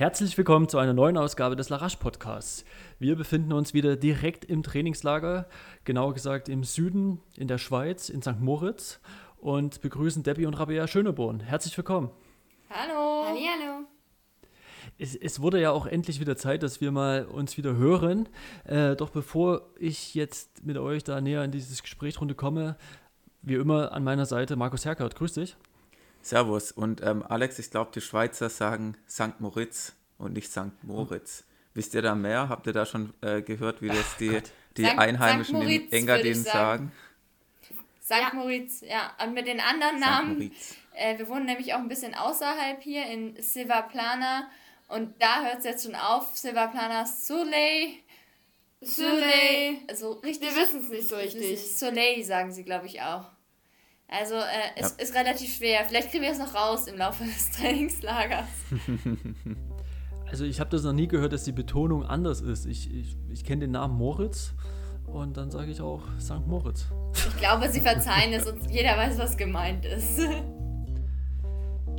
Herzlich willkommen zu einer neuen Ausgabe des Larache Podcasts. Wir befinden uns wieder direkt im Trainingslager, genauer gesagt im Süden in der Schweiz, in St. Moritz und begrüßen Debbie und Rabea Schöneborn. Herzlich willkommen. Hallo. Hallo. Es, es, wurde ja auch endlich wieder Zeit, dass wir mal uns wieder hören. Äh, doch bevor ich jetzt mit euch da näher in dieses Gesprächsrunde komme, wie immer an meiner Seite Markus Herkert. Grüß dich. Servus. Und ähm, Alex, ich glaube, die Schweizer sagen St. Moritz und nicht St. Moritz. Wisst ihr da mehr? Habt ihr da schon äh, gehört, wie das die, die Sankt, Einheimischen Sankt Moritz, in Engadin sagen? St. Ja. Moritz, ja. Und mit den anderen Namen. Äh, wir wohnen nämlich auch ein bisschen außerhalb hier in Silvaplana. Und da hört es jetzt schon auf. Silvaplana Soleil. Soleil. Also richtig. Wir wissen es nicht so richtig. Soleil sagen sie, glaube ich, auch. Also äh, es ja. ist relativ schwer. Vielleicht kriegen wir es noch raus im Laufe des Trainingslagers. Also ich habe das noch nie gehört, dass die Betonung anders ist. Ich, ich, ich kenne den Namen Moritz und dann sage ich auch St. Moritz. Ich glaube, Sie verzeihen es und jeder weiß, was gemeint ist.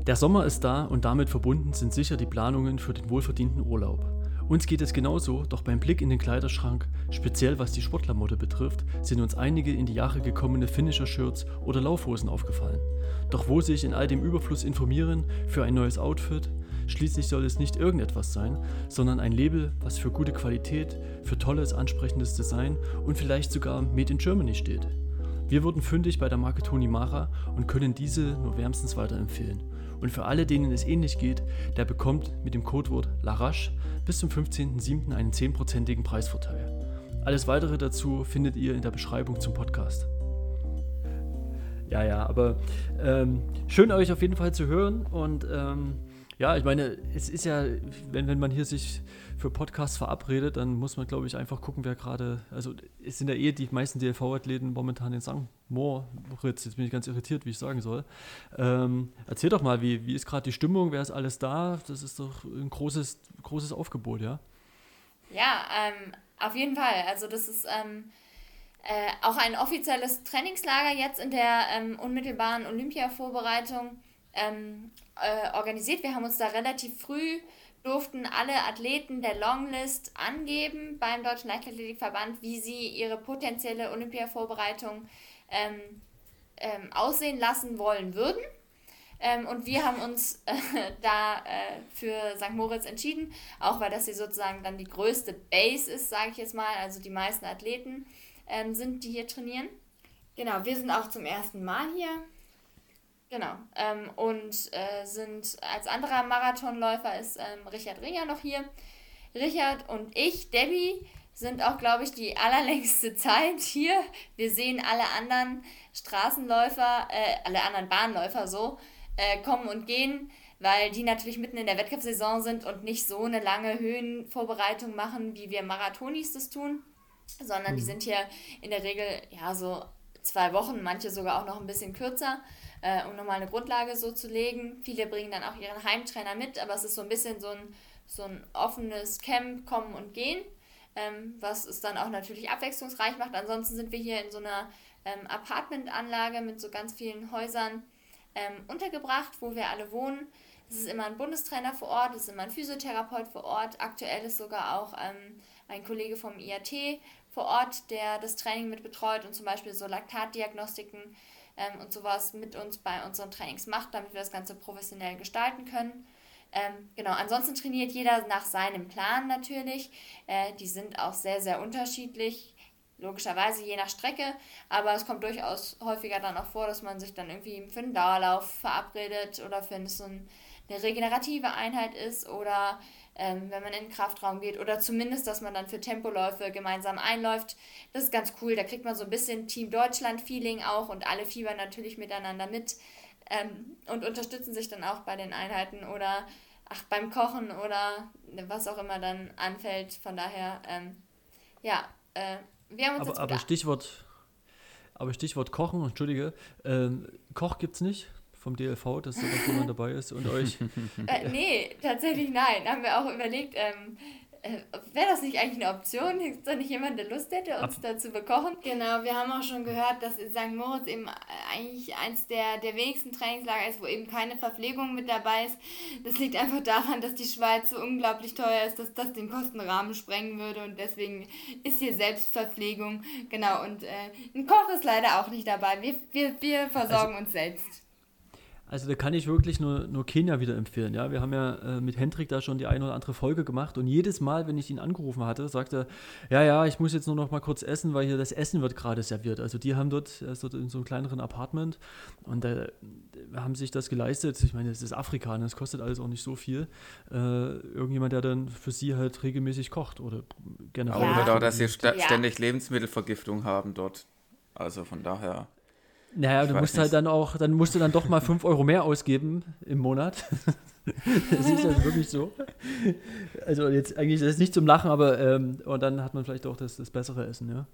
Der Sommer ist da und damit verbunden sind sicher die Planungen für den wohlverdienten Urlaub. Uns geht es genauso, doch beim Blick in den Kleiderschrank, speziell was die Sportlermode betrifft, sind uns einige in die Jahre gekommene Finisher-Shirts oder Laufhosen aufgefallen. Doch wo sich in all dem Überfluss informieren für ein neues Outfit, schließlich soll es nicht irgendetwas sein, sondern ein Label, was für gute Qualität, für tolles, ansprechendes Design und vielleicht sogar Made in Germany steht. Wir wurden fündig bei der Marke Toni Mara und können diese nur wärmstens weiterempfehlen. Und für alle, denen es ähnlich geht, der bekommt mit dem Codewort LARACHE bis zum 15.07. einen 10%igen Preisvorteil. Alles weitere dazu findet ihr in der Beschreibung zum Podcast. Ja, ja, aber ähm, schön euch auf jeden Fall zu hören und ähm, ja, ich meine, es ist ja, wenn, wenn man hier sich für Podcasts verabredet, dann muss man, glaube ich, einfach gucken, wer gerade, also es sind ja eh die meisten DLV-Athleten momentan in St. Moritz, jetzt bin ich ganz irritiert, wie ich sagen soll. Ähm, erzähl doch mal, wie, wie ist gerade die Stimmung, wer ist alles da? Das ist doch ein großes, großes Aufgebot, ja? Ja, ähm, auf jeden Fall. Also das ist ähm, äh, auch ein offizielles Trainingslager jetzt in der ähm, unmittelbaren Olympia-Vorbereitung ähm, äh, organisiert. Wir haben uns da relativ früh durften alle Athleten der Longlist angeben beim Deutschen Leichtathletikverband, wie sie ihre potenzielle Olympia-Vorbereitung ähm, ähm, aussehen lassen wollen würden. Ähm, und wir haben uns äh, da äh, für St. Moritz entschieden, auch weil das hier sozusagen dann die größte Base ist, sage ich jetzt mal. Also die meisten Athleten ähm, sind, die hier trainieren. Genau, wir sind auch zum ersten Mal hier. Genau. Ähm, und äh, sind als anderer Marathonläufer ist ähm, Richard Ringer noch hier. Richard und ich, Debbie, sind auch, glaube ich, die allerlängste Zeit hier. Wir sehen alle anderen Straßenläufer, äh, alle anderen Bahnläufer so, äh, kommen und gehen, weil die natürlich mitten in der Wettkampfsaison sind und nicht so eine lange Höhenvorbereitung machen, wie wir Marathonis das tun, sondern mhm. die sind hier in der Regel ja so zwei Wochen, manche sogar auch noch ein bisschen kürzer äh, um nochmal eine Grundlage so zu legen. Viele bringen dann auch ihren Heimtrainer mit, aber es ist so ein bisschen so ein, so ein offenes Camp, kommen und gehen, ähm, was es dann auch natürlich abwechslungsreich macht. Ansonsten sind wir hier in so einer ähm, Apartmentanlage mit so ganz vielen Häusern ähm, untergebracht, wo wir alle wohnen. Es ist immer ein Bundestrainer vor Ort, es ist immer ein Physiotherapeut vor Ort. Aktuell ist sogar auch ähm, ein Kollege vom IAT vor Ort, der das Training mit betreut und zum Beispiel so Laktatdiagnostiken ähm, und sowas mit uns bei unseren Trainings macht, damit wir das Ganze professionell gestalten können. Ähm, genau, ansonsten trainiert jeder nach seinem Plan natürlich. Äh, die sind auch sehr, sehr unterschiedlich, logischerweise je nach Strecke, aber es kommt durchaus häufiger dann auch vor, dass man sich dann irgendwie für einen Dauerlauf verabredet oder für so eine regenerative Einheit ist oder ähm, wenn man in den Kraftraum geht oder zumindest, dass man dann für Tempoläufe gemeinsam einläuft. Das ist ganz cool, da kriegt man so ein bisschen Team Deutschland-Feeling auch und alle fiebern natürlich miteinander mit ähm, und unterstützen sich dann auch bei den Einheiten oder ach, beim Kochen oder was auch immer dann anfällt. Von daher, ähm, ja, äh, wir haben uns aber, aber Stichwort, aber Stichwort Kochen, entschuldige, ähm, Koch gibt es nicht? Vom DLV, dass da noch jemand dabei ist und euch? äh, nee, tatsächlich nein. Haben wir auch überlegt. Ähm, äh, wäre das nicht eigentlich eine Option? Ist da nicht jemand, der Lust hätte, uns Ab da zu bekochen? Genau, wir haben auch schon gehört, dass St. Moritz eben eigentlich eins der, der wenigsten Trainingslager ist, wo eben keine Verpflegung mit dabei ist. Das liegt einfach daran, dass die Schweiz so unglaublich teuer ist, dass das den Kostenrahmen sprengen würde und deswegen ist hier Selbstverpflegung. Genau, und äh, ein Koch ist leider auch nicht dabei. Wir, wir, wir versorgen also, uns selbst. Also da kann ich wirklich nur, nur Kenia wieder empfehlen. Ja, wir haben ja äh, mit Hendrik da schon die eine oder andere Folge gemacht und jedes Mal, wenn ich ihn angerufen hatte, sagte er, ja, ja, ich muss jetzt nur noch mal kurz essen, weil hier das Essen wird gerade serviert. Also die haben dort, also in so einem kleineren Apartment und da äh, haben sich das geleistet. Ich meine, es ist Afrika, das kostet alles auch nicht so viel. Äh, irgendjemand, der dann für sie halt regelmäßig kocht oder generell. Ja. Oder auch, dass sie st ja. ständig Lebensmittelvergiftung haben dort. Also von daher. Naja, du musst halt dann auch, dann musst du dann doch mal 5 Euro mehr ausgeben im Monat. das ist halt wirklich so. Also jetzt eigentlich das ist nicht zum Lachen, aber ähm, und dann hat man vielleicht auch das, das bessere Essen, ja.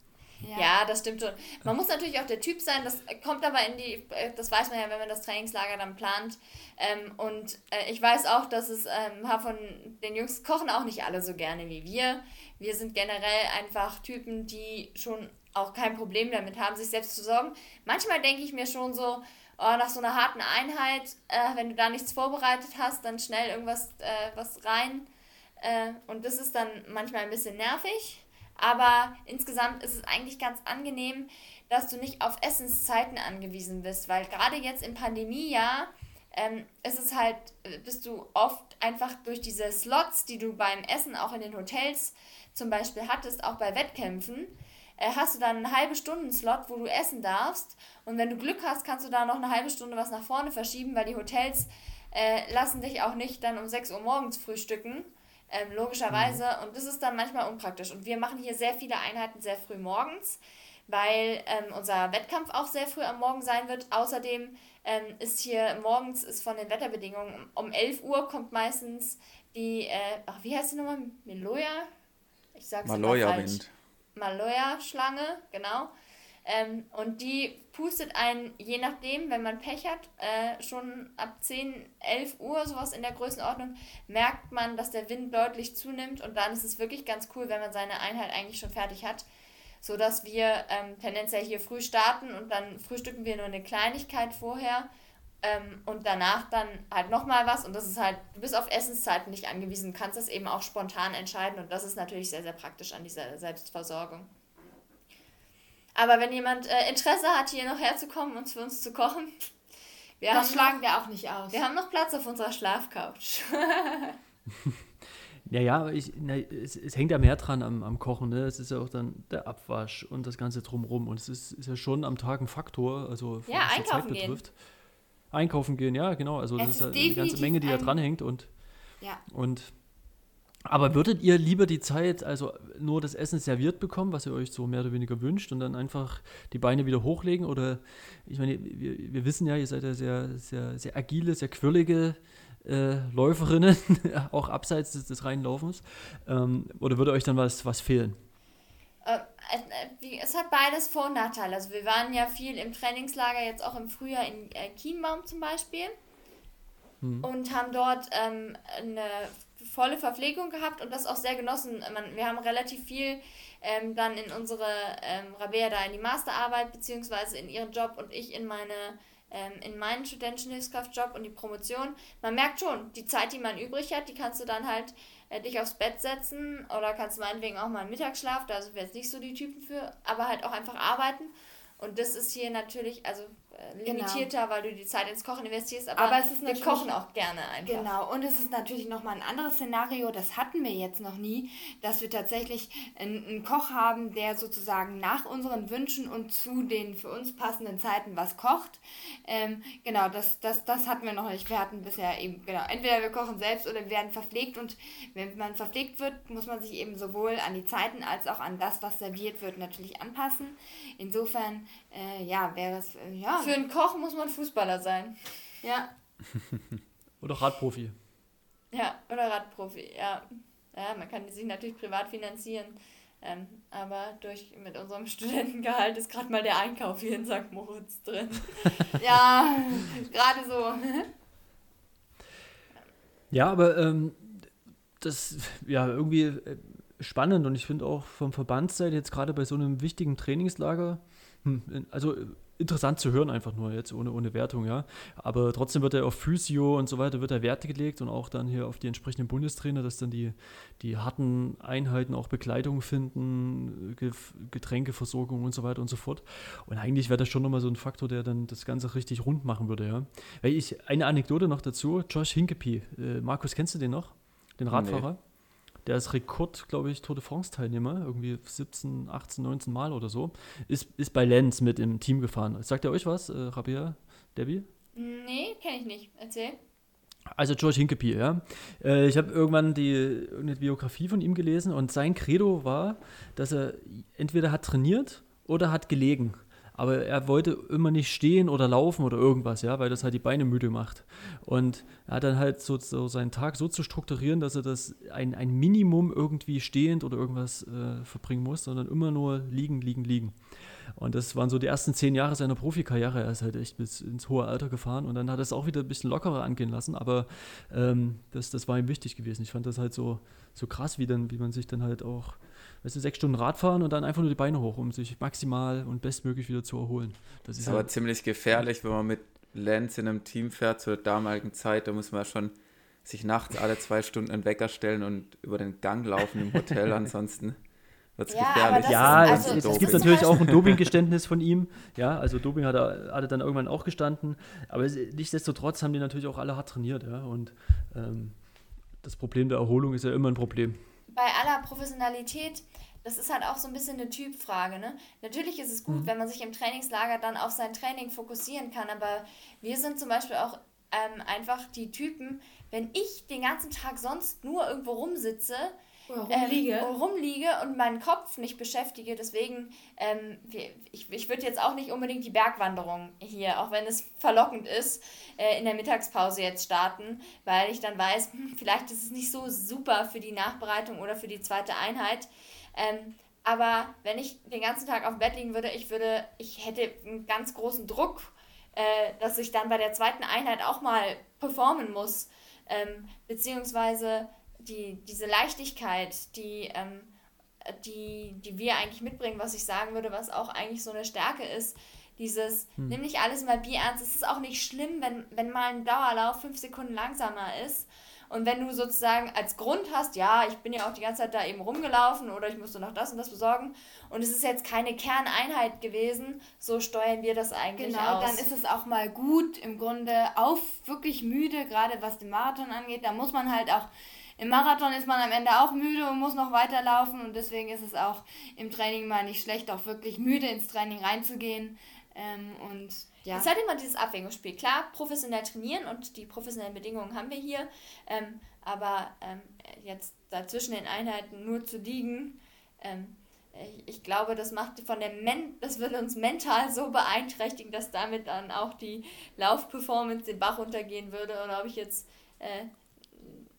Ja. ja. das stimmt schon. Man muss natürlich auch der Typ sein, das kommt aber in die, äh, das weiß man ja, wenn man das Trainingslager dann plant. Ähm, und äh, ich weiß auch, dass es ähm, von den Jungs kochen auch nicht alle so gerne wie wir. Wir sind generell einfach Typen, die schon auch kein Problem damit haben, sich selbst zu sorgen. Manchmal denke ich mir schon so, oh, nach so einer harten Einheit, äh, wenn du da nichts vorbereitet hast, dann schnell irgendwas äh, was rein. Äh, und das ist dann manchmal ein bisschen nervig. Aber insgesamt ist es eigentlich ganz angenehm, dass du nicht auf Essenszeiten angewiesen bist, weil gerade jetzt im Pandemiejahr ähm, ist es halt, äh, bist du oft einfach durch diese Slots, die du beim Essen auch in den Hotels zum Beispiel hattest, auch bei Wettkämpfen, äh, hast du dann einen halbe Stunden Slot, wo du essen darfst. Und wenn du Glück hast, kannst du da noch eine halbe Stunde was nach vorne verschieben, weil die Hotels äh, lassen dich auch nicht dann um 6 Uhr morgens frühstücken. Ähm, logischerweise. Mhm. Und das ist dann manchmal unpraktisch. Und wir machen hier sehr viele Einheiten sehr früh morgens, weil ähm, unser Wettkampf auch sehr früh am Morgen sein wird. Außerdem ähm, ist hier morgens ist von den Wetterbedingungen um 11 Uhr kommt meistens die, äh, ach, wie heißt die nochmal? Meloja? Ich sag's Maloja Wind. Maloya-Schlange, genau. Ähm, und die pustet einen, je nachdem, wenn man Pech hat, äh, schon ab 10, 11 Uhr, sowas in der Größenordnung, merkt man, dass der Wind deutlich zunimmt und dann ist es wirklich ganz cool, wenn man seine Einheit eigentlich schon fertig hat, sodass wir ähm, tendenziell hier früh starten und dann frühstücken wir nur eine Kleinigkeit vorher ähm, und danach dann halt nochmal was und das ist halt, du bist auf Essenszeiten nicht angewiesen, kannst das eben auch spontan entscheiden und das ist natürlich sehr, sehr praktisch an dieser Selbstversorgung. Aber wenn jemand äh, Interesse hat, hier noch herzukommen und für uns zu kochen, wir das schlagen noch, wir auch nicht aus. Wir haben noch Platz auf unserer Schlafcouch. Ja, ja, ich, na, es, es, hängt ja mehr dran am, am Kochen. Ne? Es ist ja auch dann der Abwasch und das Ganze drumherum. Und es ist, ist ja schon am Tag ein Faktor, also ja, was die Zeit betrifft. Gehen. Einkaufen gehen, ja, genau. Also das ist, ist eine ganze Menge, die da dranhängt und, ja. und aber würdet ihr lieber die Zeit, also nur das Essen serviert bekommen, was ihr euch so mehr oder weniger wünscht, und dann einfach die Beine wieder hochlegen? Oder ich meine, wir, wir wissen ja, ihr seid ja sehr, sehr, sehr agile, sehr quirlige äh, Läuferinnen, auch abseits des, des reinen Laufens. Ähm, oder würde euch dann was, was fehlen? Äh, äh, es hat beides Vor- und Nachteile. Also wir waren ja viel im Trainingslager, jetzt auch im Frühjahr in äh, Kienbaum zum Beispiel. Mhm. Und haben dort ähm, eine volle Verpflegung gehabt und das auch sehr genossen. Man, wir haben relativ viel ähm, dann in unsere ähm, Rabea da in die Masterarbeit beziehungsweise in ihren Job und ich in meine ähm, in meinen studentischen Hilfskraftjob und die Promotion. Man merkt schon, die Zeit, die man übrig hat, die kannst du dann halt äh, dich aufs Bett setzen oder kannst meinetwegen auch mal einen Mittagsschlaf, da sind wir jetzt nicht so die Typen für, aber halt auch einfach arbeiten. Und das ist hier natürlich, also. Limitierter, genau. weil du die Zeit ins Kochen investierst, aber, aber es ist wir kochen auch gerne einfach. Genau, und es ist natürlich nochmal ein anderes Szenario, das hatten wir jetzt noch nie, dass wir tatsächlich einen, einen, Koch haben, der sozusagen nach unseren Wünschen und zu den für uns passenden Zeiten was kocht. Ähm, genau, das, das, das hatten wir noch nicht. Wir hatten bisher eben, genau, entweder wir kochen selbst oder wir werden verpflegt und wenn man verpflegt wird, muss man sich eben sowohl an die Zeiten als auch an das, was serviert wird, natürlich anpassen. Insofern, äh, ja, wäre es, äh, ja, für einen Koch muss man Fußballer sein. Ja. oder Radprofi. Ja, oder Radprofi, ja. Ja, man kann sich natürlich privat finanzieren. Ähm, aber durch mit unserem Studentengehalt ist gerade mal der Einkauf hier in St. Moritz drin. ja, gerade so. Ja, aber ähm, das ja irgendwie äh, spannend und ich finde auch vom Verbandsseite jetzt gerade bei so einem wichtigen Trainingslager, also interessant zu hören einfach nur jetzt ohne, ohne Wertung, ja. Aber trotzdem wird er auf Physio und so weiter wird er Werte gelegt und auch dann hier auf die entsprechenden Bundestrainer, dass dann die, die harten Einheiten auch Bekleidung finden, Getränkeversorgung und so weiter und so fort. Und eigentlich wäre das schon nochmal so ein Faktor, der dann das Ganze richtig rund machen würde, ja. Weil ich, eine Anekdote noch dazu, Josh Hinkepie, äh, Markus, kennst du den noch? Den Radfahrer? Nee. Der ist Rekord, glaube ich, Tour de France-Teilnehmer, irgendwie 17, 18, 19 Mal oder so. Ist, ist bei Lenz mit im Team gefahren. Sagt ihr euch was, äh, Rabia, Debbie? Nee, kenne ich nicht. Erzähl. Also George Hinkepie, ja. Äh, ich habe irgendwann die eine Biografie von ihm gelesen und sein Credo war, dass er entweder hat trainiert oder hat gelegen aber er wollte immer nicht stehen oder laufen oder irgendwas, ja, weil das halt die Beine müde macht. Und er hat dann halt so, so seinen Tag so zu strukturieren, dass er das ein, ein Minimum irgendwie stehend oder irgendwas äh, verbringen muss, sondern immer nur liegen, liegen, liegen. Und das waren so die ersten zehn Jahre seiner Profikarriere. Er ist halt echt bis ins hohe Alter gefahren und dann hat er es auch wieder ein bisschen lockerer angehen lassen, aber ähm, das, das war ihm wichtig gewesen. Ich fand das halt so, so krass, wie, dann, wie man sich dann halt auch weißt du, sechs Stunden Radfahren und dann einfach nur die Beine hoch, um sich maximal und bestmöglich wieder zu erholen. Das ist, ist aber halt ziemlich gefährlich, wenn man mit Lenz in einem Team fährt zur damaligen Zeit. Da muss man schon sich nachts alle zwei Stunden einen Wecker stellen und über den Gang laufen im Hotel. Ansonsten wird es ja, gefährlich. Ja, also, es, es, gibt natürlich auch ein Dopinggeständnis von ihm. Ja, also Doping hat er, hat er dann irgendwann auch gestanden. Aber nichtsdestotrotz haben die natürlich auch alle hart trainiert. Ja? Und ähm, das Problem der Erholung ist ja immer ein Problem bei aller Professionalität, das ist halt auch so ein bisschen eine Typfrage. Ne? Natürlich ist es gut, mhm. wenn man sich im Trainingslager dann auf sein Training fokussieren kann, aber wir sind zum Beispiel auch ähm, einfach die Typen, wenn ich den ganzen Tag sonst nur irgendwo rumsitze, rumliege. Ähm, rumliege und meinen Kopf nicht beschäftige. Deswegen, ähm, ich, ich würde jetzt auch nicht unbedingt die Bergwanderung hier, auch wenn es verlockend ist, äh, in der Mittagspause jetzt starten, weil ich dann weiß, hm, vielleicht ist es nicht so super für die Nachbereitung oder für die zweite Einheit. Ähm, aber wenn ich den ganzen Tag auf dem Bett liegen würde, ich würde, ich hätte einen ganz großen Druck, äh, dass ich dann bei der zweiten Einheit auch mal performen muss. Ähm, beziehungsweise die, diese Leichtigkeit, die, ähm, die, die wir eigentlich mitbringen, was ich sagen würde, was auch eigentlich so eine Stärke ist, dieses, hm. nimm nicht alles mal ernst. Es ist auch nicht schlimm, wenn, wenn mal ein Dauerlauf fünf Sekunden langsamer ist. Und wenn du sozusagen als Grund hast, ja, ich bin ja auch die ganze Zeit da eben rumgelaufen oder ich musste noch das und das besorgen und es ist jetzt keine Kerneinheit gewesen, so steuern wir das eigentlich genau, aus. Genau, dann ist es auch mal gut, im Grunde auf wirklich müde, gerade was den Marathon angeht. Da muss man halt auch im Marathon ist man am Ende auch müde und muss noch weiterlaufen und deswegen ist es auch im Training mal nicht schlecht, auch wirklich müde ins Training reinzugehen. Ähm, und ja. Es halt immer dieses Abwägungsspiel. Klar, professionell trainieren und die professionellen Bedingungen haben wir hier, ähm, aber ähm, jetzt dazwischen den Einheiten nur zu liegen, ähm, ich glaube, das macht von der Men das wird uns mental so beeinträchtigen, dass damit dann auch die Laufperformance den Bach runtergehen würde. Oder ob ich jetzt äh,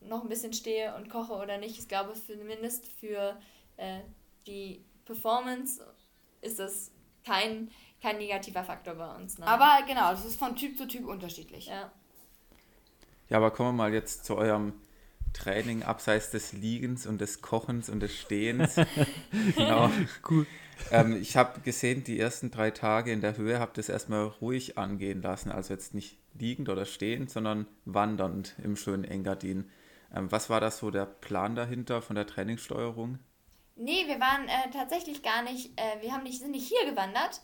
noch ein bisschen stehe und koche oder nicht. Ich glaube, zumindest für äh, die Performance ist das kein, kein negativer Faktor bei uns. Nein. Aber genau, das ist von Typ zu Typ unterschiedlich. Ja. Ja, aber kommen wir mal jetzt zu eurem Training abseits des Liegens und des Kochens und des Stehens. genau. Cool. Ähm, ich habe gesehen, die ersten drei Tage in der Höhe habt ihr es erstmal ruhig angehen lassen. Also jetzt nicht liegend oder stehend, sondern wandernd im schönen Engadin. Ähm, was war das so der Plan dahinter von der Trainingssteuerung? Nee, wir waren äh, tatsächlich gar nicht, äh, wir haben nicht, sind nicht hier gewandert,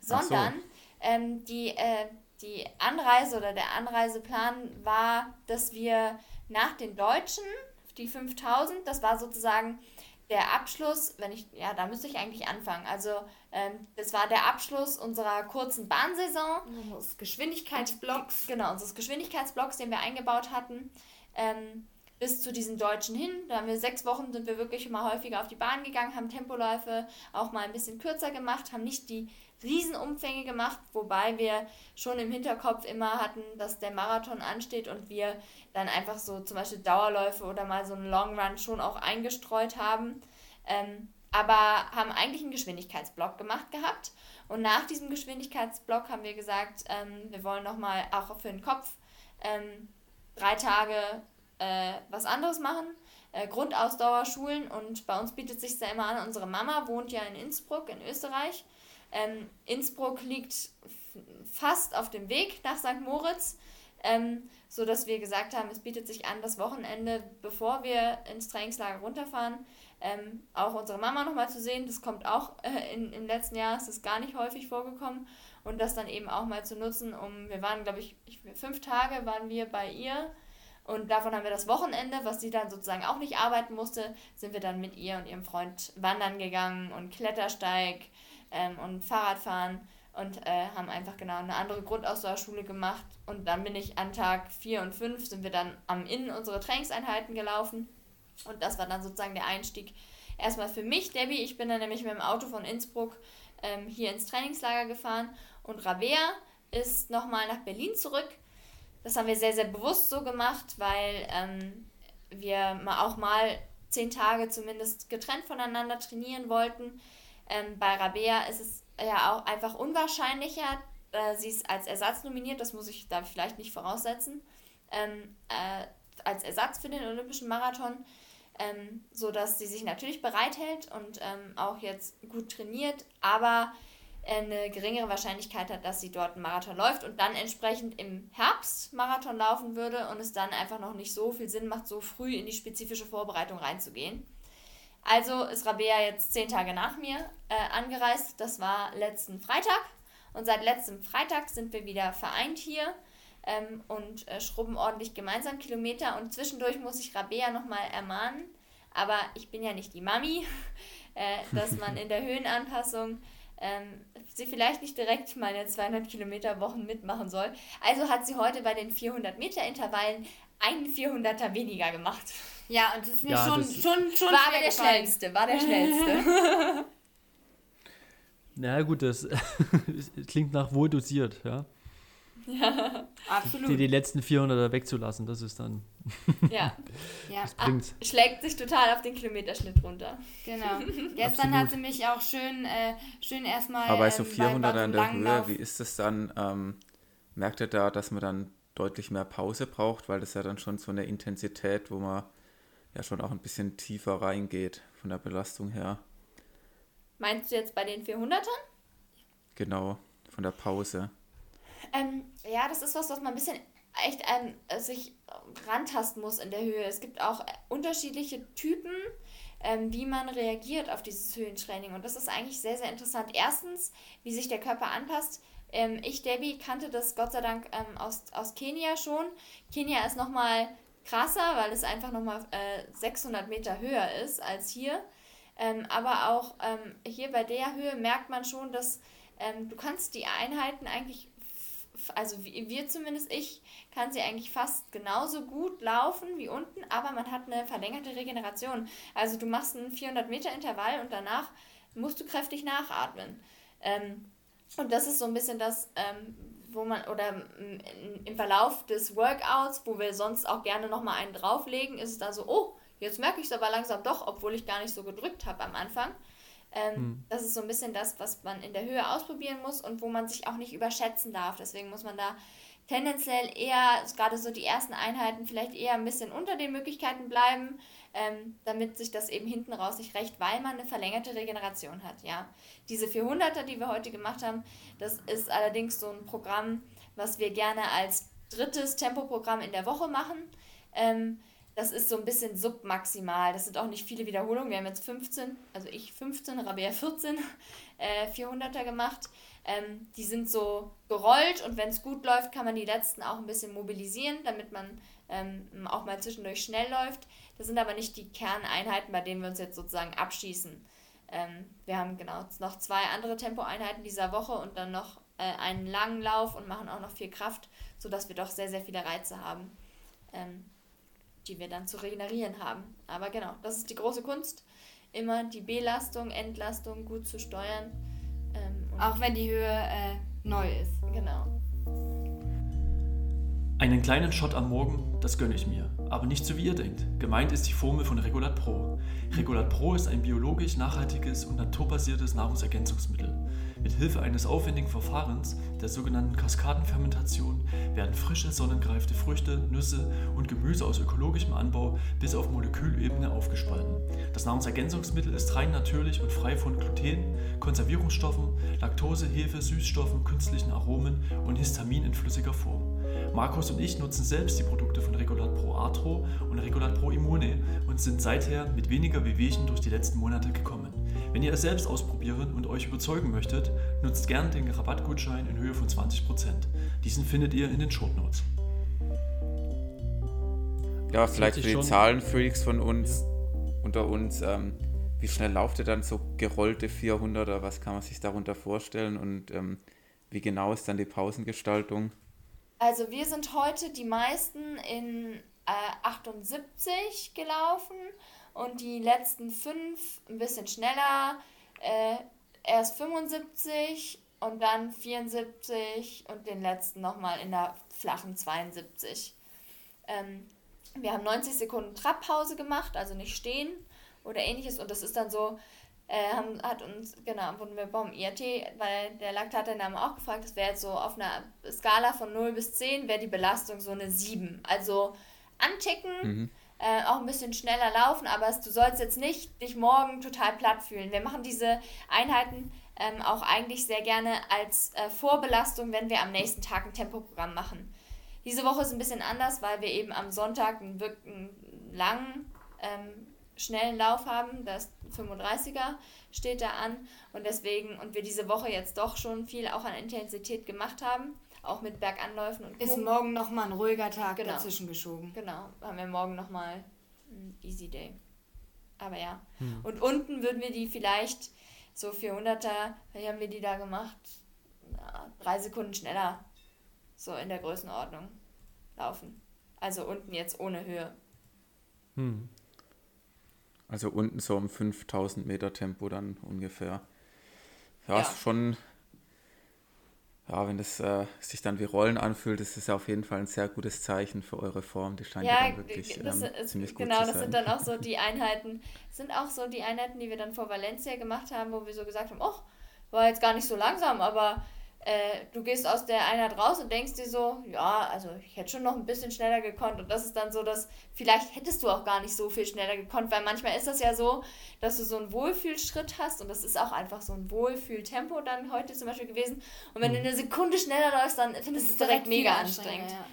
sondern so. ähm, die, äh, die Anreise oder der Anreiseplan war, dass wir nach den Deutschen, die 5000, das war sozusagen der Abschluss, wenn ich, ja, da müsste ich eigentlich anfangen. Also, ähm, das war der Abschluss unserer kurzen Bahnsaison. Unseres Geschwindigkeitsblocks. Genau, unseres Geschwindigkeitsblocks, den wir eingebaut hatten. Ähm, bis zu diesen Deutschen hin. Da haben wir sechs Wochen, sind wir wirklich immer häufiger auf die Bahn gegangen, haben Tempoläufe auch mal ein bisschen kürzer gemacht, haben nicht die Riesenumfänge gemacht, wobei wir schon im Hinterkopf immer hatten, dass der Marathon ansteht und wir dann einfach so zum Beispiel Dauerläufe oder mal so einen Long Run schon auch eingestreut haben. Ähm, aber haben eigentlich einen Geschwindigkeitsblock gemacht gehabt. Und nach diesem Geschwindigkeitsblock haben wir gesagt, ähm, wir wollen nochmal auch für den Kopf ähm, drei Tage äh, was anderes machen. Äh, Grundausdauerschulen und bei uns bietet sich da immer an, unsere Mama wohnt ja in Innsbruck in Österreich. Ähm, Innsbruck liegt fast auf dem Weg nach St. Moritz, ähm, sodass wir gesagt haben, es bietet sich an, das Wochenende, bevor wir ins Trainingslager runterfahren, ähm, auch unsere Mama nochmal zu sehen. Das kommt auch äh, in, im letzten Jahr, ist das gar nicht häufig vorgekommen. Und das dann eben auch mal zu nutzen, um, wir waren, glaube ich, fünf Tage waren wir bei ihr und davon haben wir das Wochenende, was sie dann sozusagen auch nicht arbeiten musste, sind wir dann mit ihr und ihrem Freund wandern gegangen und Klettersteig ähm, und Fahrradfahren und äh, haben einfach genau eine andere Grundausdauerschule gemacht. Und dann bin ich an Tag 4 und 5 sind wir dann am Innen unsere Trainingseinheiten gelaufen. Und das war dann sozusagen der Einstieg erstmal für mich, Debbie. Ich bin dann nämlich mit dem Auto von Innsbruck ähm, hier ins Trainingslager gefahren und Rabea ist nochmal nach Berlin zurück. Das haben wir sehr, sehr bewusst so gemacht, weil ähm, wir auch mal zehn Tage zumindest getrennt voneinander trainieren wollten. Ähm, bei Rabea ist es ja auch einfach unwahrscheinlicher. Äh, sie ist als Ersatz nominiert, das muss ich da vielleicht nicht voraussetzen. Ähm, äh, als Ersatz für den Olympischen Marathon, ähm, sodass sie sich natürlich bereithält und ähm, auch jetzt gut trainiert, aber eine geringere Wahrscheinlichkeit hat, dass sie dort einen Marathon läuft und dann entsprechend im Herbst Marathon laufen würde und es dann einfach noch nicht so viel Sinn macht, so früh in die spezifische Vorbereitung reinzugehen. Also ist Rabea jetzt zehn Tage nach mir äh, angereist. Das war letzten Freitag. Und seit letztem Freitag sind wir wieder vereint hier ähm, und äh, schrubben ordentlich gemeinsam Kilometer. Und zwischendurch muss ich Rabea nochmal ermahnen, aber ich bin ja nicht die Mami, äh, dass man in der Höhenanpassung ähm, sie vielleicht nicht direkt meine 200 Kilometer Wochen mitmachen soll. Also hat sie heute bei den 400 Meter Intervallen einen 400er weniger gemacht. Ja, und das ist mir ja, schon, schon, schon war der schnellste, war der schnellste. Na gut, das klingt nach wohl dosiert, ja. Ja, absolut. Die, die letzten 400er wegzulassen, das ist dann. Ja, ja. Ach, schlägt sich total auf den Kilometerschnitt runter. Genau. Gestern hat sie mich auch schön, äh, schön erstmal. Aber bei so 400er in der Höhe, wie ist das dann? Ähm, merkt ihr da, dass man dann deutlich mehr Pause braucht, weil das ja dann schon so eine Intensität, wo man ja schon auch ein bisschen tiefer reingeht von der Belastung her. Meinst du jetzt bei den 400ern? Genau, von der Pause. Ähm, ja, das ist was, was man ein bisschen echt ähm, sich rantasten muss in der Höhe. Es gibt auch unterschiedliche Typen, ähm, wie man reagiert auf dieses Höhentraining. Und das ist eigentlich sehr, sehr interessant. Erstens, wie sich der Körper anpasst. Ähm, ich, Debbie, kannte das Gott sei Dank ähm, aus, aus Kenia schon. Kenia ist nochmal krasser, weil es einfach nochmal äh, 600 Meter höher ist als hier. Ähm, aber auch ähm, hier bei der Höhe merkt man schon, dass ähm, du kannst die Einheiten eigentlich also wir zumindest, ich kann sie eigentlich fast genauso gut laufen wie unten, aber man hat eine verlängerte Regeneration. Also du machst einen 400 Meter Intervall und danach musst du kräftig nachatmen. Ähm, und das ist so ein bisschen das, ähm, wo man, oder im Verlauf des Workouts, wo wir sonst auch gerne nochmal einen drauflegen, ist es da so, oh, jetzt merke ich es aber langsam doch, obwohl ich gar nicht so gedrückt habe am Anfang. Ähm, hm. Das ist so ein bisschen das, was man in der Höhe ausprobieren muss und wo man sich auch nicht überschätzen darf. Deswegen muss man da tendenziell eher, gerade so die ersten Einheiten, vielleicht eher ein bisschen unter den Möglichkeiten bleiben, ähm, damit sich das eben hinten raus nicht recht, weil man eine verlängerte Regeneration hat. Ja. Diese 400er, die wir heute gemacht haben, das ist allerdings so ein Programm, was wir gerne als drittes Tempoprogramm in der Woche machen. Ähm, das ist so ein bisschen submaximal. Das sind auch nicht viele Wiederholungen. Wir haben jetzt 15, also ich 15, Rabea 14, äh, 400er gemacht. Ähm, die sind so gerollt und wenn es gut läuft, kann man die letzten auch ein bisschen mobilisieren, damit man ähm, auch mal zwischendurch schnell läuft. Das sind aber nicht die Kerneinheiten, bei denen wir uns jetzt sozusagen abschießen. Ähm, wir haben genau noch zwei andere Tempoeinheiten dieser Woche und dann noch äh, einen langen Lauf und machen auch noch viel Kraft, sodass wir doch sehr, sehr viele Reize haben. Die wir dann zu regenerieren haben. Aber genau, das ist die große Kunst, immer die Belastung, Entlastung gut zu steuern. Ähm, Auch wenn die Höhe äh, neu ist. Genau. Einen kleinen Shot am Morgen, das gönne ich mir. Aber nicht so wie ihr denkt. Gemeint ist die Formel von Regulat Pro. Regulat Pro ist ein biologisch nachhaltiges und naturbasiertes Nahrungsergänzungsmittel. Mit Hilfe eines aufwendigen Verfahrens, der sogenannten Kaskadenfermentation, werden frische, sonnengreifte Früchte, Nüsse und Gemüse aus ökologischem Anbau bis auf Molekülebene aufgespalten. Das Nahrungsergänzungsmittel ist rein natürlich und frei von Gluten, Konservierungsstoffen, Laktose, Hefe, Süßstoffen, künstlichen Aromen und Histamin in flüssiger Form. Markus und ich nutzen selbst die Produkte von Regulat Pro Arthro und Regulat Pro Immune und sind seither mit weniger Wehwehchen durch die letzten Monate gekommen. Wenn ihr es selbst ausprobieren und euch überzeugen möchtet, nutzt gerne den Rabattgutschein in Höhe von 20%. Diesen findet ihr in den Shownotes. Ja, vielleicht für die Zahlenfreaks von uns, ja. unter uns, ähm, wie schnell lauft ihr dann so gerollte 400er? Was kann man sich darunter vorstellen und ähm, wie genau ist dann die Pausengestaltung? Also wir sind heute die meisten in äh, 78 gelaufen und die letzten fünf ein bisschen schneller. Äh, erst 75 und dann 74 und den letzten nochmal in der flachen 72. Ähm, wir haben 90 Sekunden Trabpause gemacht, also nicht stehen oder ähnliches. Und das ist dann so, äh, haben, hat uns, genau, wurden wir beim IAT, weil der Laktat den Namen auch gefragt, das wäre jetzt so auf einer Skala von 0 bis 10, wäre die Belastung so eine 7. Also anticken. Mhm äh, auch ein bisschen schneller laufen, aber es, du sollst jetzt nicht dich morgen total platt fühlen. Wir machen diese Einheiten ähm, auch eigentlich sehr gerne als äh, Vorbelastung, wenn wir am nächsten Tag ein Tempoprogramm machen. Diese Woche ist ein bisschen anders, weil wir eben am Sonntag einen wirklich langen, ähm, schnellen Lauf haben. Das 35er steht da an und deswegen und wir diese Woche jetzt doch schon viel auch an Intensität gemacht haben auch mit Berganläufen und Co. Ist morgen nochmal ein ruhiger Tag genau. dazwischen geschoben. Genau, haben wir morgen nochmal ein Easy Day. Aber ja. Hm. Und unten würden wir die vielleicht so 400er, wie haben wir die da gemacht? Na, drei Sekunden schneller so in der Größenordnung laufen. Also unten jetzt ohne Höhe. Hm. Also unten so um 5000 Meter Tempo dann ungefähr. Ja, ja. ist schon ja, wenn das äh, sich dann wie Rollen anfühlt, ist es ja auf jeden Fall ein sehr gutes Zeichen für eure Form. Die scheint ja, dann wirklich das ähm, ist, ziemlich gut genau, zu sein. Genau, das sind dann auch so die Einheiten, sind auch so die Einheiten, die wir dann vor Valencia gemacht haben, wo wir so gesagt haben, oh, war jetzt gar nicht so langsam, aber äh, du gehst aus der Einheit raus und denkst dir so, ja, also ich hätte schon noch ein bisschen schneller gekonnt. Und das ist dann so, dass vielleicht hättest du auch gar nicht so viel schneller gekonnt, weil manchmal ist das ja so, dass du so einen Wohlfühlschritt hast und das ist auch einfach so ein Wohlfühltempo dann heute zum Beispiel gewesen. Und wenn du mhm. eine Sekunde schneller läufst, dann findest du es direkt mega anstrengend. Ja.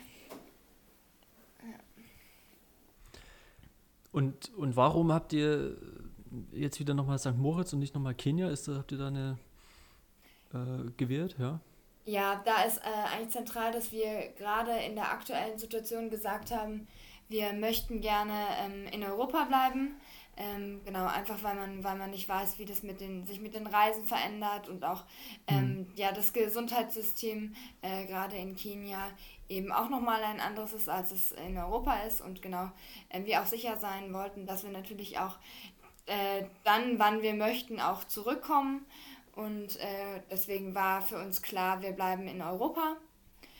Und, und warum habt ihr jetzt wieder nochmal St. Moritz und nicht nochmal Kenia? Ist, habt ihr da eine äh, gewählt, ja? Ja, da ist äh, eigentlich zentral, dass wir gerade in der aktuellen Situation gesagt haben, wir möchten gerne ähm, in Europa bleiben. Ähm, genau, einfach weil man, weil man nicht weiß, wie das mit den, sich mit den Reisen verändert und auch ähm, mhm. ja, das Gesundheitssystem äh, gerade in Kenia eben auch nochmal ein anderes ist, als es in Europa ist. Und genau, äh, wir auch sicher sein wollten, dass wir natürlich auch äh, dann, wann wir möchten, auch zurückkommen. Und äh, deswegen war für uns klar, wir bleiben in Europa.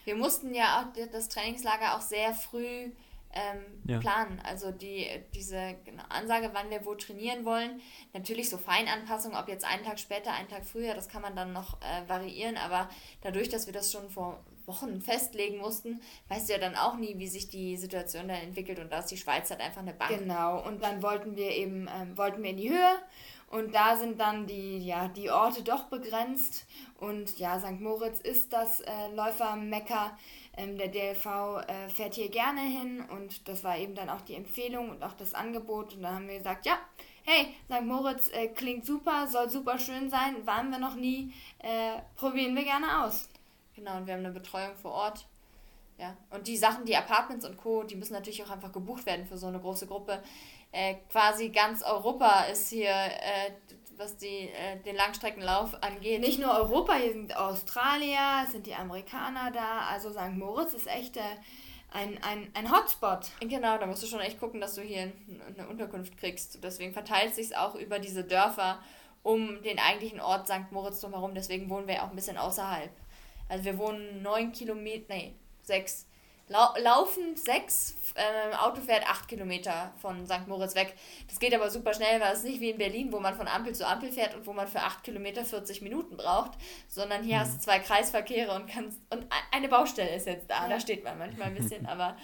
Wir mussten ja auch das Trainingslager auch sehr früh ähm, ja. planen. Also die, diese genau, Ansage, wann wir wo trainieren wollen. Natürlich so Feinanpassungen, ob jetzt einen Tag später, einen Tag früher, das kann man dann noch äh, variieren. Aber dadurch, dass wir das schon vor Wochen festlegen mussten, weißt du ja dann auch nie, wie sich die Situation dann entwickelt. Und da ist die Schweiz halt einfach eine Bank. Genau, und dann wollten wir eben, ähm, wollten wir in die Höhe und da sind dann die, ja, die Orte doch begrenzt. Und ja, St. Moritz ist das äh, Läufermecker. Ähm, der DLV äh, fährt hier gerne hin und das war eben dann auch die Empfehlung und auch das Angebot. Und da haben wir gesagt, ja, hey, St. Moritz äh, klingt super, soll super schön sein, waren wir noch nie, äh, probieren wir gerne aus. Genau, und wir haben eine Betreuung vor Ort. Ja, und die Sachen, die Apartments und Co., die müssen natürlich auch einfach gebucht werden für so eine große Gruppe äh, quasi ganz Europa ist hier, äh, was die, äh, den Langstreckenlauf angeht. Nicht nur Europa, hier sind Australier, sind die Amerikaner da, also St. Moritz ist echt äh, ein, ein, ein Hotspot. Genau, da musst du schon echt gucken, dass du hier eine Unterkunft kriegst. Deswegen verteilt sich auch über diese Dörfer um den eigentlichen Ort St. Moritz drumherum. Deswegen wohnen wir auch ein bisschen außerhalb. Also wir wohnen neun Kilometer, nee, sechs lau laufen sechs, äh, Auto fährt acht Kilometer von St. Moritz weg. Das geht aber super schnell, weil es ist nicht wie in Berlin, wo man von Ampel zu Ampel fährt und wo man für acht Kilometer 40 Minuten braucht, sondern hier mhm. hast du zwei Kreisverkehre und kannst und eine Baustelle ist jetzt da. Ja. Da steht man manchmal ein bisschen, aber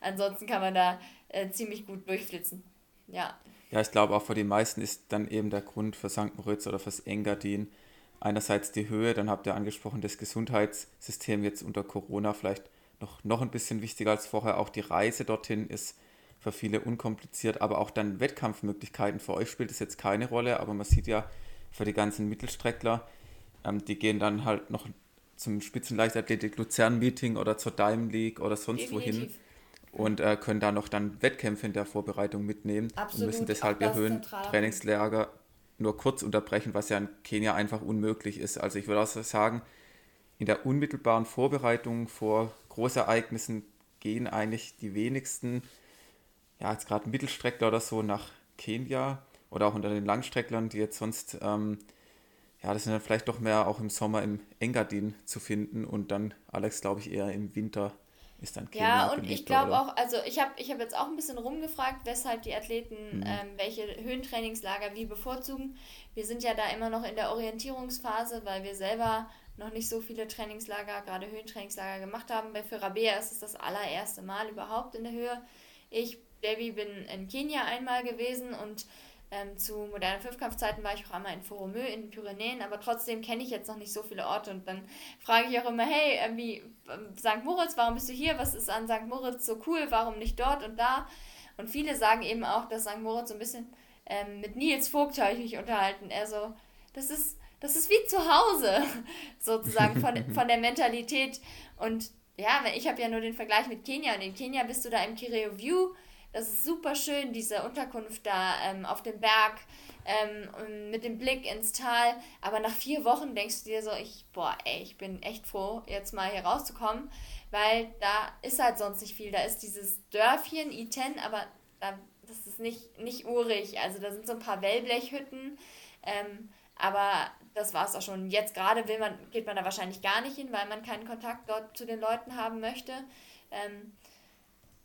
ansonsten kann man da äh, ziemlich gut durchflitzen. Ja. Ja, ich glaube auch für die meisten ist dann eben der Grund für St. Moritz oder fürs Engadin einerseits die Höhe, dann habt ihr angesprochen, das Gesundheitssystem jetzt unter Corona vielleicht noch, noch ein bisschen wichtiger als vorher. Auch die Reise dorthin ist für viele unkompliziert, aber auch dann Wettkampfmöglichkeiten. Für euch spielt es jetzt keine Rolle, aber man sieht ja für die ganzen Mittelstreckler, ähm, die gehen dann halt noch zum Spitzenleichtathletik Luzern Meeting oder zur Diamond League oder sonst Definitiv. wohin und äh, können da noch dann Wettkämpfe in der Vorbereitung mitnehmen Absolut, und müssen deshalb ihr Höhentrainingslager nur kurz unterbrechen, was ja in Kenia einfach unmöglich ist. Also ich würde auch sagen, in der unmittelbaren Vorbereitung vor Großereignissen gehen eigentlich die wenigsten, ja jetzt gerade Mittelstreckler oder so nach Kenia oder auch unter den Langstrecklern, die jetzt sonst, ähm, ja, das sind dann vielleicht doch mehr auch im Sommer im Engadin zu finden und dann Alex, glaube ich, eher im Winter ist dann Kenia Ja, und ich glaube auch, also ich habe ich hab jetzt auch ein bisschen rumgefragt, weshalb die Athleten mhm. ähm, welche Höhentrainingslager wie bevorzugen. Wir sind ja da immer noch in der Orientierungsphase, weil wir selber noch nicht so viele Trainingslager, gerade Höhentrainingslager gemacht haben. Bei für Rabea ist es das allererste Mal überhaupt in der Höhe. Ich, Debbie, bin in Kenia einmal gewesen und ähm, zu modernen Fünfkampfzeiten war ich auch einmal in Foromö in den Pyrenäen, aber trotzdem kenne ich jetzt noch nicht so viele Orte und dann frage ich auch immer, hey, äh, wie äh, St. Moritz, warum bist du hier? Was ist an St. Moritz so cool? Warum nicht dort und da? Und viele sagen eben auch, dass St. Moritz so ein bisschen ähm, mit Nils Vogt habe ich mich unterhalten. Er so, das ist, das ist wie zu Hause, sozusagen von, von der Mentalität. Und ja, ich habe ja nur den Vergleich mit Kenia und in Kenia bist du da im Kireo View das ist super schön, diese Unterkunft da ähm, auf dem Berg ähm, mit dem Blick ins Tal. Aber nach vier Wochen denkst du dir so, ich, boah, ey, ich bin echt froh, jetzt mal hier rauszukommen, weil da ist halt sonst nicht viel. Da ist dieses Dörfchen Iten, aber da, das ist nicht, nicht urig. Also da sind so ein paar Wellblechhütten. Ähm, aber das war es auch schon. Jetzt gerade will man, geht man da wahrscheinlich gar nicht hin, weil man keinen Kontakt dort zu den Leuten haben möchte. Ähm,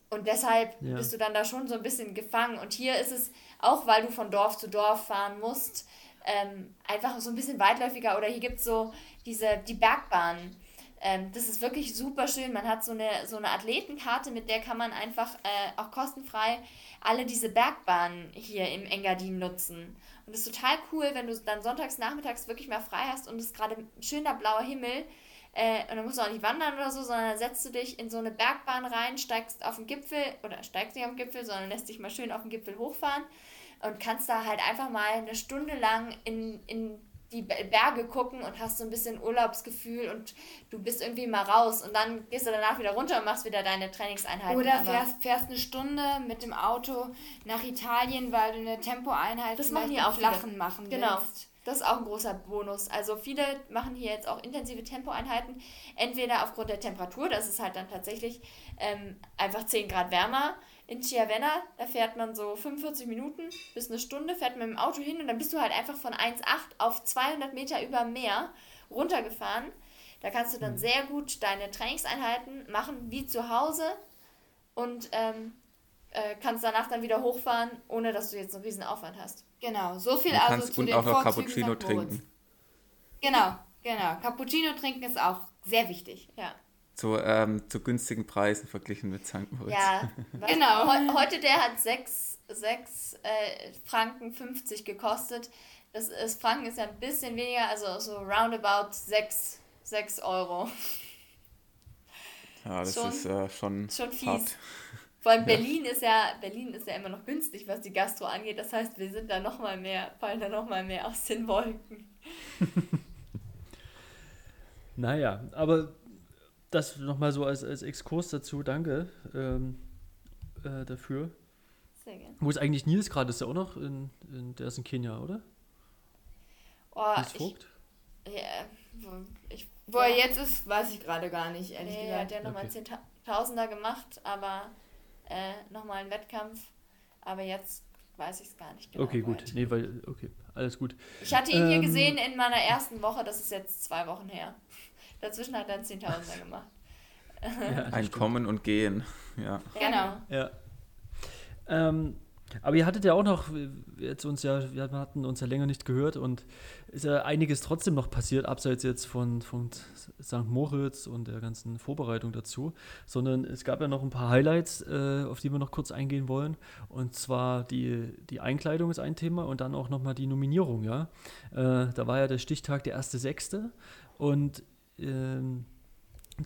und deshalb ja. bist du dann da schon so ein bisschen gefangen. Und hier ist es, auch weil du von Dorf zu Dorf fahren musst, ähm, einfach so ein bisschen weitläufiger. Oder hier gibt es so diese, die Bergbahnen. Ähm, das ist wirklich super schön. Man hat so eine, so eine Athletenkarte, mit der kann man einfach äh, auch kostenfrei alle diese Bergbahnen hier im Engadin nutzen. Und das ist total cool, wenn du dann sonntags nachmittags wirklich mal frei hast und es ist gerade schöner blauer Himmel äh, und dann musst du auch nicht wandern oder so, sondern setzt du dich in so eine Bergbahn rein, steigst auf den Gipfel oder steigst nicht auf den Gipfel, sondern lässt dich mal schön auf den Gipfel hochfahren und kannst da halt einfach mal eine Stunde lang in, in die Berge gucken und hast so ein bisschen Urlaubsgefühl und du bist irgendwie mal raus und dann gehst du danach wieder runter und machst wieder deine Trainingseinheiten. Oder fährst, fährst eine Stunde mit dem Auto nach Italien, weil du eine Tempoeinheit das machen die auch flachen machen genau. willst. Das ist auch ein großer Bonus. Also viele machen hier jetzt auch intensive Tempoeinheiten, entweder aufgrund der Temperatur, das ist halt dann tatsächlich ähm, einfach 10 Grad wärmer. In Chiavenna, da fährt man so 45 Minuten bis eine Stunde, fährt man mit dem Auto hin und dann bist du halt einfach von 1,8 auf 200 Meter über Meer runtergefahren. Da kannst du dann mhm. sehr gut deine Trainingseinheiten machen, wie zu Hause und ähm, äh, kannst danach dann wieder hochfahren, ohne dass du jetzt einen riesen Aufwand hast. Genau, so viel du also zu und den auch noch Cappuccino trinken. Genau, genau. Cappuccino trinken ist auch sehr wichtig, ja. Zu, ähm, zu günstigen Preisen verglichen mit St. Moritz. Ja, genau. He heute der hat 6, 6 äh, Franken 50 gekostet. Das ist, Franken ist ja ein bisschen weniger, also so roundabout 6, 6 Euro. Ja, das schon, ist äh, schon, schon fies. Hart. Vor allem Berlin ja. ist ja, Berlin ist ja immer noch günstig, was die Gastro angeht. Das heißt, wir sind da noch mal mehr, fallen da noch mal mehr aus den Wolken. naja, aber das nochmal so als, als Exkurs dazu, danke ähm, äh, dafür. Sehr gerne. Wo ist eigentlich Nils gerade? Ist er auch noch in, in der ist in Kenia, oder? Oh, Nils Vogt? Ich, ja, wo, ich, wo ja. er jetzt ist, weiß ich gerade gar nicht, ehrlich nee, gesagt. Der hat nochmal okay. 10.000er gemacht, aber äh, nochmal einen Wettkampf. Aber jetzt weiß ich es gar nicht genau. Okay, gut. Nee, weil, okay, alles gut. Ich hatte ihn ähm, hier gesehen in meiner ersten Woche, das ist jetzt zwei Wochen her. Dazwischen hat er einen Zehntausender gemacht. Ja, ein Kommen und Gehen, ja. Genau. Ja. Ähm, aber ihr hattet ja auch noch, jetzt uns ja, wir hatten uns ja länger nicht gehört und ist ja einiges trotzdem noch passiert, abseits jetzt von, von St. Moritz und der ganzen Vorbereitung dazu, sondern es gab ja noch ein paar Highlights, äh, auf die wir noch kurz eingehen wollen. Und zwar die, die Einkleidung ist ein Thema und dann auch nochmal die Nominierung, ja. Äh, da war ja der Stichtag der 1.6. und ähm,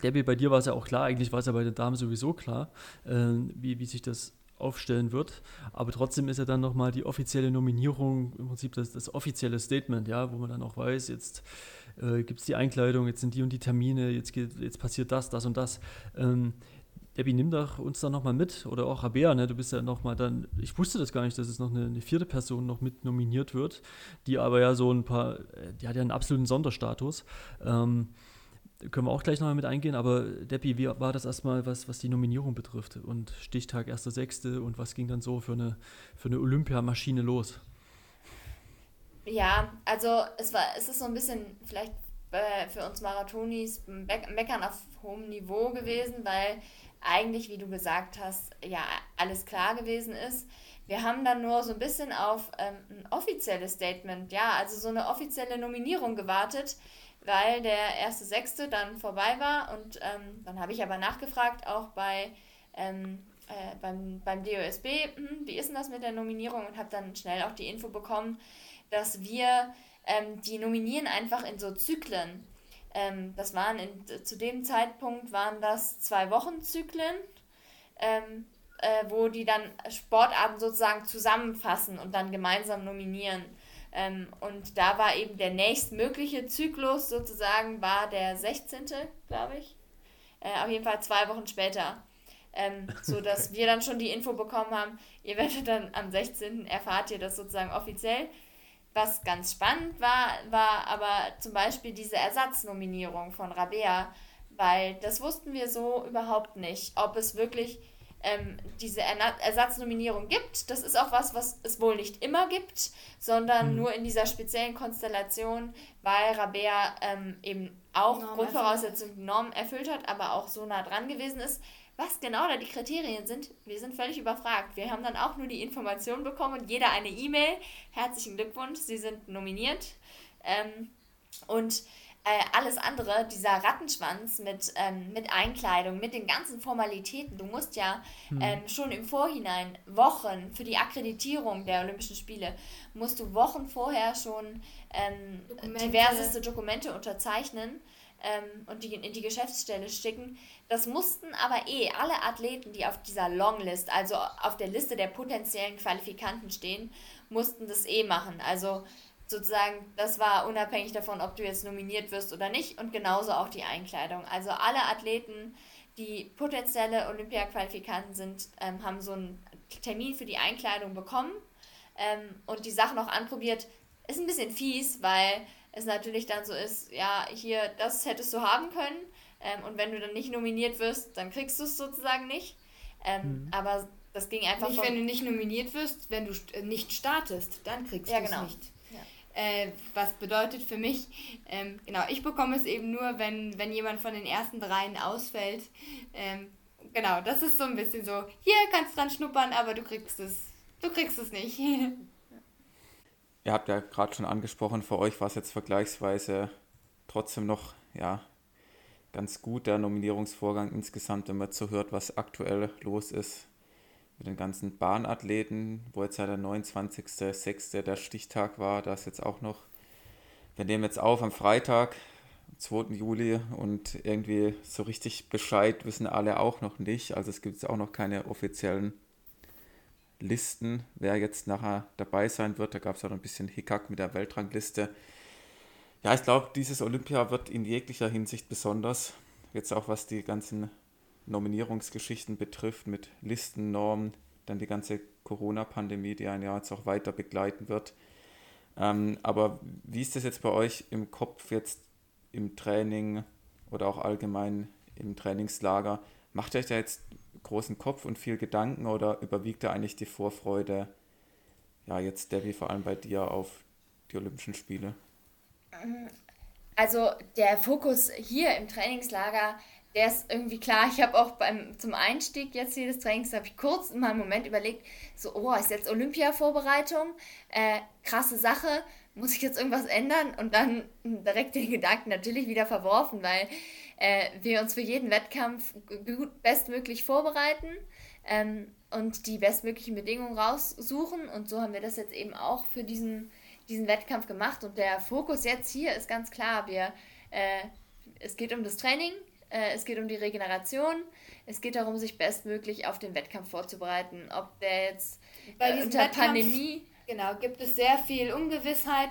Debbie, bei dir war es ja auch klar, eigentlich war es ja bei den Damen sowieso klar, äh, wie, wie sich das aufstellen wird. Aber trotzdem ist ja dann nochmal die offizielle Nominierung, im Prinzip das, das offizielle Statement, ja, wo man dann auch weiß, jetzt äh, gibt es die Einkleidung, jetzt sind die und die Termine, jetzt, geht, jetzt passiert das, das und das. Ähm, Debbie, nimm doch uns da nochmal mit. Oder auch Rabea, ne? du bist ja nochmal dann, ich wusste das gar nicht, dass es noch eine, eine, vierte Person noch mit nominiert wird, die aber ja so ein paar, äh, die hat ja einen absoluten Sonderstatus. Ähm, können wir auch gleich nochmal mit eingehen, aber Deppi, wie war das erstmal, was, was die Nominierung betrifft? Und Stichtag 1.6. und was ging dann so für eine, für eine Olympiamaschine los? Ja, also es war, es ist so ein bisschen vielleicht äh, für uns Marathonis Meckern auf hohem Niveau gewesen, weil eigentlich, wie du gesagt hast, ja alles klar gewesen ist. Wir haben dann nur so ein bisschen auf ähm, ein offizielles Statement, ja, also so eine offizielle Nominierung gewartet weil der erste Sechste dann vorbei war und ähm, dann habe ich aber nachgefragt, auch bei ähm, äh, beim, beim DOSB, hm, wie ist denn das mit der Nominierung und habe dann schnell auch die Info bekommen, dass wir ähm, die nominieren einfach in so Zyklen. Ähm, das waren in, zu dem Zeitpunkt waren das zwei Wochen Zyklen, ähm, äh, wo die dann Sportarten sozusagen zusammenfassen und dann gemeinsam nominieren. Ähm, und da war eben der nächstmögliche Zyklus sozusagen, war der 16., glaube ich. Äh, auf jeden Fall zwei Wochen später. Ähm, so dass wir dann schon die Info bekommen haben, ihr werdet dann am 16. erfahrt ihr das sozusagen offiziell. Was ganz spannend war, war aber zum Beispiel diese Ersatznominierung von Rabea, weil das wussten wir so überhaupt nicht, ob es wirklich ähm, diese Ersatznominierung gibt. Das ist auch was, was es wohl nicht immer gibt, sondern mhm. nur in dieser speziellen Konstellation, weil Rabea ähm, eben auch Norm Grundvoraussetzungen, Normen erfüllt hat, aber auch so nah dran gewesen ist. Was genau da die Kriterien sind, wir sind völlig überfragt. Wir haben dann auch nur die Information bekommen und jeder eine E-Mail. Herzlichen Glückwunsch, Sie sind nominiert. Ähm, und alles andere, dieser Rattenschwanz mit, ähm, mit Einkleidung, mit den ganzen Formalitäten. Du musst ja hm. ähm, schon im Vorhinein, Wochen für die Akkreditierung der Olympischen Spiele, musst du Wochen vorher schon ähm, Dokumente. diverseste Dokumente unterzeichnen ähm, und die in die Geschäftsstelle schicken. Das mussten aber eh alle Athleten, die auf dieser Longlist, also auf der Liste der potenziellen Qualifikanten stehen, mussten das eh machen. Also sozusagen, das war unabhängig davon, ob du jetzt nominiert wirst oder nicht und genauso auch die Einkleidung. Also alle Athleten, die potenzielle Olympia-Qualifikanten sind, ähm, haben so einen Termin für die Einkleidung bekommen ähm, und die Sachen auch anprobiert. Ist ein bisschen fies, weil es natürlich dann so ist, ja, hier, das hättest du haben können ähm, und wenn du dann nicht nominiert wirst, dann kriegst du es sozusagen nicht. Ähm, mhm. Aber das ging einfach Nicht, wenn du nicht nominiert wirst, wenn du äh, nicht startest, dann kriegst ja, du es genau. nicht. Äh, was bedeutet für mich, ähm, genau, ich bekomme es eben nur, wenn, wenn jemand von den ersten dreien ausfällt. Ähm, genau, das ist so ein bisschen so, hier kannst du dran schnuppern, aber du kriegst es, du kriegst es nicht. Ihr habt ja gerade schon angesprochen, für euch war es jetzt vergleichsweise trotzdem noch, ja, ganz gut, der Nominierungsvorgang insgesamt, wenn man so hört, was aktuell los ist mit den ganzen Bahnathleten, wo jetzt ja der 29.06. der Stichtag war, da ist jetzt auch noch, wir nehmen jetzt auf am Freitag, 2. Juli und irgendwie so richtig Bescheid wissen alle auch noch nicht. Also es gibt jetzt auch noch keine offiziellen Listen, wer jetzt nachher dabei sein wird. Da gab es auch noch ein bisschen Hickhack mit der Weltrangliste. Ja, ich glaube, dieses Olympia wird in jeglicher Hinsicht besonders. Jetzt auch was die ganzen Nominierungsgeschichten betrifft, mit Listen, Normen, dann die ganze Corona-Pandemie, die ein Jahr jetzt auch weiter begleiten wird. Ähm, aber wie ist das jetzt bei euch im Kopf jetzt im Training oder auch allgemein im Trainingslager? Macht ihr euch da jetzt großen Kopf und viel Gedanken oder überwiegt da eigentlich die Vorfreude, ja, jetzt Debbie, vor allem bei dir auf die Olympischen Spiele? Also der Fokus hier im Trainingslager der ist irgendwie klar. Ich habe auch beim, zum Einstieg jetzt hier des Trainings, habe ich kurz mal einen Moment überlegt, so, oh, ist jetzt Olympia-Vorbereitung, äh, krasse Sache, muss ich jetzt irgendwas ändern? Und dann direkt den Gedanken natürlich wieder verworfen, weil äh, wir uns für jeden Wettkampf gut, bestmöglich vorbereiten ähm, und die bestmöglichen Bedingungen raussuchen. Und so haben wir das jetzt eben auch für diesen, diesen Wettkampf gemacht. Und der Fokus jetzt hier ist ganz klar, wir, äh, es geht um das Training, es geht um die Regeneration. Es geht darum, sich bestmöglich auf den Wettkampf vorzubereiten. Ob der jetzt äh, unter Wettkampf, Pandemie. Genau, gibt es sehr viel Ungewissheit.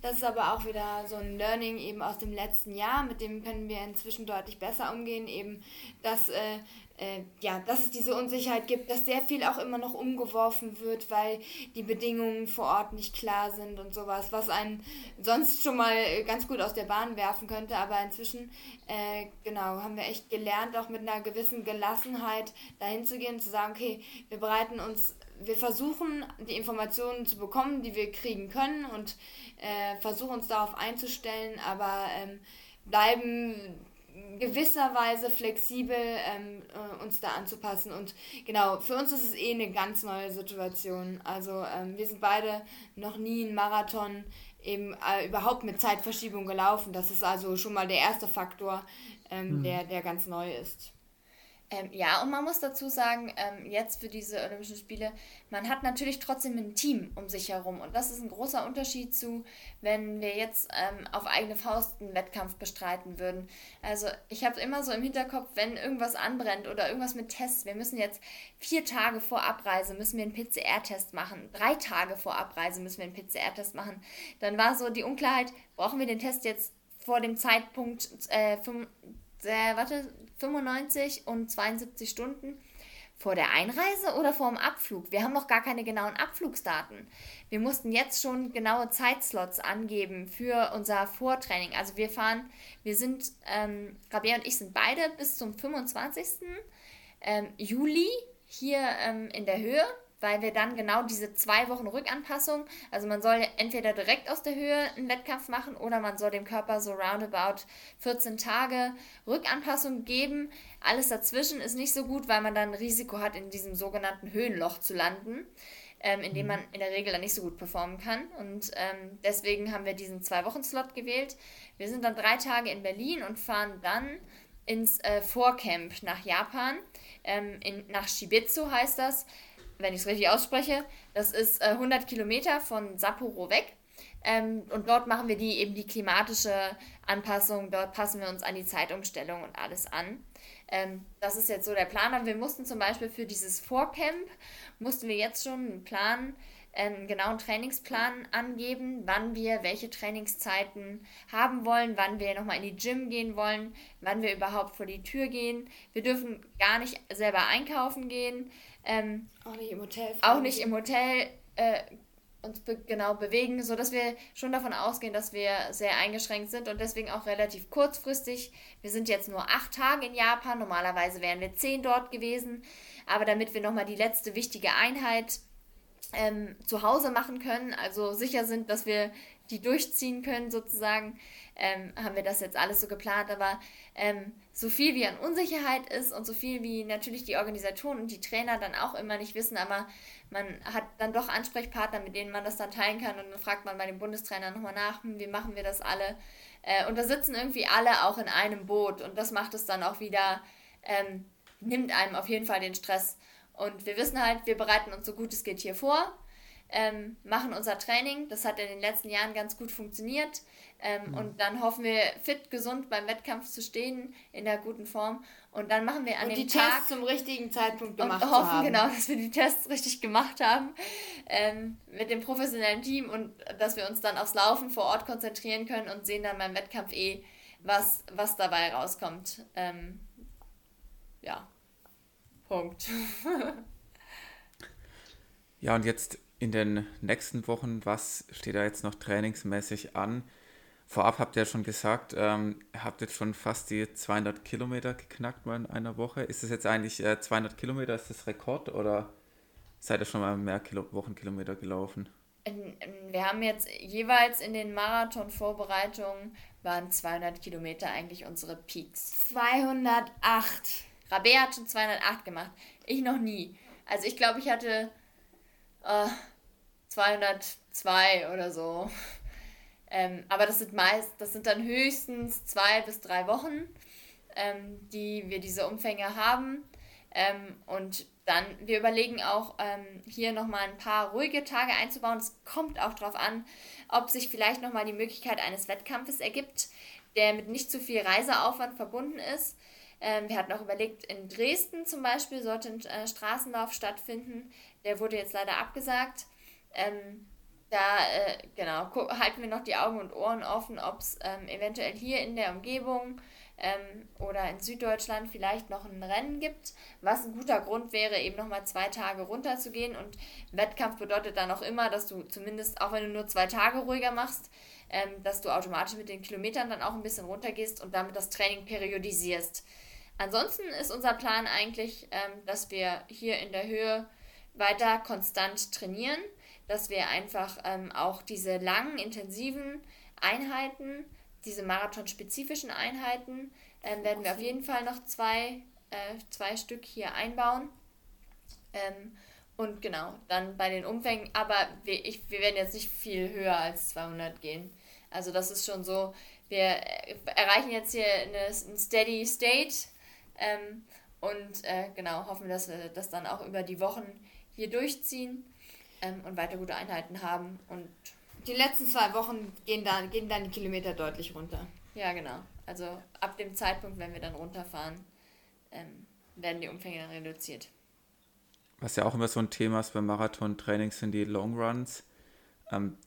Das ist aber auch wieder so ein Learning eben aus dem letzten Jahr. Mit dem können wir inzwischen deutlich besser umgehen. Eben, dass äh, äh, ja, dass es diese Unsicherheit gibt, dass sehr viel auch immer noch umgeworfen wird, weil die Bedingungen vor Ort nicht klar sind und sowas, was einen sonst schon mal ganz gut aus der Bahn werfen könnte. Aber inzwischen, äh, genau, haben wir echt gelernt, auch mit einer gewissen Gelassenheit dahin zu gehen, zu sagen, okay, wir bereiten uns, wir versuchen die Informationen zu bekommen, die wir kriegen können und äh, versuchen uns darauf einzustellen, aber ähm, bleiben gewisserweise flexibel ähm, äh, uns da anzupassen. Und genau, für uns ist es eh eine ganz neue Situation. Also ähm, wir sind beide noch nie einen Marathon eben äh, überhaupt mit Zeitverschiebung gelaufen. Das ist also schon mal der erste Faktor, ähm, mhm. der, der ganz neu ist. Ähm, ja, und man muss dazu sagen, ähm, jetzt für diese Olympischen Spiele, man hat natürlich trotzdem ein Team um sich herum. Und das ist ein großer Unterschied zu, wenn wir jetzt ähm, auf eigene Faust einen Wettkampf bestreiten würden. Also ich habe immer so im Hinterkopf, wenn irgendwas anbrennt oder irgendwas mit Tests, wir müssen jetzt vier Tage vor Abreise, müssen wir einen PCR-Test machen, drei Tage vor Abreise müssen wir einen PCR-Test machen. Dann war so die Unklarheit, brauchen wir den Test jetzt vor dem Zeitpunkt äh, äh, warte, 95 und 72 Stunden vor der Einreise oder vor dem Abflug. Wir haben noch gar keine genauen Abflugsdaten. Wir mussten jetzt schon genaue Zeitslots angeben für unser Vortraining. Also wir fahren, wir sind, ähm, Rabea und ich sind beide bis zum 25. Ähm, Juli hier ähm, in der Höhe weil wir dann genau diese zwei Wochen Rückanpassung, also man soll entweder direkt aus der Höhe einen Wettkampf machen oder man soll dem Körper so roundabout 14 Tage Rückanpassung geben. Alles dazwischen ist nicht so gut, weil man dann ein Risiko hat, in diesem sogenannten Höhenloch zu landen. Ähm, in dem mhm. man in der Regel dann nicht so gut performen kann. Und ähm, deswegen haben wir diesen Zwei-Wochen-Slot gewählt. Wir sind dann drei Tage in Berlin und fahren dann ins äh, Vorcamp nach Japan. Ähm, in, nach Shibitsu heißt das wenn ich es richtig ausspreche. Das ist äh, 100 Kilometer von Sapporo weg. Ähm, und dort machen wir die eben die klimatische Anpassung. Dort passen wir uns an die Zeitumstellung und alles an. Ähm, das ist jetzt so der Plan. Aber wir mussten zum Beispiel für dieses Vorcamp, mussten wir jetzt schon einen Plan, einen genauen Trainingsplan angeben, wann wir welche Trainingszeiten haben wollen, wann wir nochmal in die Gym gehen wollen, wann wir überhaupt vor die Tür gehen. Wir dürfen gar nicht selber einkaufen gehen. Ähm, auch nicht im Hotel. Auch nicht im Hotel äh, uns be genau bewegen, sodass wir schon davon ausgehen, dass wir sehr eingeschränkt sind und deswegen auch relativ kurzfristig. Wir sind jetzt nur acht Tage in Japan, normalerweise wären wir zehn dort gewesen, aber damit wir nochmal die letzte wichtige Einheit ähm, zu Hause machen können, also sicher sind, dass wir die durchziehen können sozusagen, ähm, haben wir das jetzt alles so geplant. Aber ähm, so viel wie an Unsicherheit ist und so viel wie natürlich die Organisatoren und die Trainer dann auch immer nicht wissen, aber man hat dann doch Ansprechpartner, mit denen man das dann teilen kann und dann fragt man bei dem Bundestrainer nochmal nach, hm, wie machen wir das alle? Äh, und da sitzen irgendwie alle auch in einem Boot und das macht es dann auch wieder, ähm, nimmt einem auf jeden Fall den Stress. Und wir wissen halt, wir bereiten uns so gut es geht hier vor ähm, machen unser Training. Das hat in den letzten Jahren ganz gut funktioniert. Ähm, mhm. Und dann hoffen wir, fit, gesund beim Wettkampf zu stehen, in der guten Form. Und dann machen wir an und dem die Tag Tests zum richtigen Zeitpunkt gemacht und hoffen haben. genau, dass wir die Tests richtig gemacht haben ähm, mit dem professionellen Team und dass wir uns dann aufs Laufen vor Ort konzentrieren können und sehen dann beim Wettkampf eh, was, was dabei rauskommt. Ähm, ja, Punkt. ja, und jetzt in den nächsten Wochen, was steht da jetzt noch trainingsmäßig an? Vorab habt ihr ja schon gesagt, ähm, ihr habt jetzt schon fast die 200 Kilometer geknackt mal in einer Woche. Ist das jetzt eigentlich äh, 200 Kilometer, ist das Rekord oder seid ihr schon mal mehr Kilo Wochenkilometer gelaufen? Wir haben jetzt jeweils in den Marathon-Vorbereitungen waren 200 Kilometer eigentlich unsere Peaks. 208. Rabea hat schon 208 gemacht. Ich noch nie. Also ich glaube, ich hatte äh, 202 oder so. Ähm, aber das sind meist, das sind dann höchstens zwei bis drei Wochen, ähm, die wir diese Umfänge haben. Ähm, und dann, wir überlegen auch, ähm, hier nochmal ein paar ruhige Tage einzubauen. Es kommt auch darauf an, ob sich vielleicht nochmal die Möglichkeit eines Wettkampfes ergibt, der mit nicht zu viel Reiseaufwand verbunden ist. Ähm, wir hatten auch überlegt, in Dresden zum Beispiel sollte ein äh, Straßenlauf stattfinden. Der wurde jetzt leider abgesagt. Ähm, da, äh, genau, halten wir noch die Augen und Ohren offen, ob es ähm, eventuell hier in der Umgebung ähm, oder in Süddeutschland vielleicht noch ein Rennen gibt, was ein guter Grund wäre, eben nochmal zwei Tage runterzugehen. Und Wettkampf bedeutet dann auch immer, dass du zumindest, auch wenn du nur zwei Tage ruhiger machst, ähm, dass du automatisch mit den Kilometern dann auch ein bisschen runtergehst und damit das Training periodisierst. Ansonsten ist unser Plan eigentlich, ähm, dass wir hier in der Höhe weiter konstant trainieren, dass wir einfach ähm, auch diese langen, intensiven Einheiten diese marathonspezifischen Einheiten ähm, werden wir auf jeden Fall noch zwei, äh, zwei Stück hier einbauen. Ähm, und genau, dann bei den Umfängen, aber wir, ich, wir werden jetzt nicht viel höher als 200 gehen. Also das ist schon so, wir äh, erreichen jetzt hier eine, ein Steady State ähm, und äh, genau, hoffen, dass wir das dann auch über die Wochen hier durchziehen ähm, und weiter gute Einheiten haben und die letzten zwei Wochen gehen, da, gehen dann die Kilometer deutlich runter. Ja, genau. Also ab dem Zeitpunkt, wenn wir dann runterfahren, ähm, werden die Umfänge dann reduziert. Was ja auch immer so ein Thema ist beim Marathon-Training sind die Long Runs. Ähm,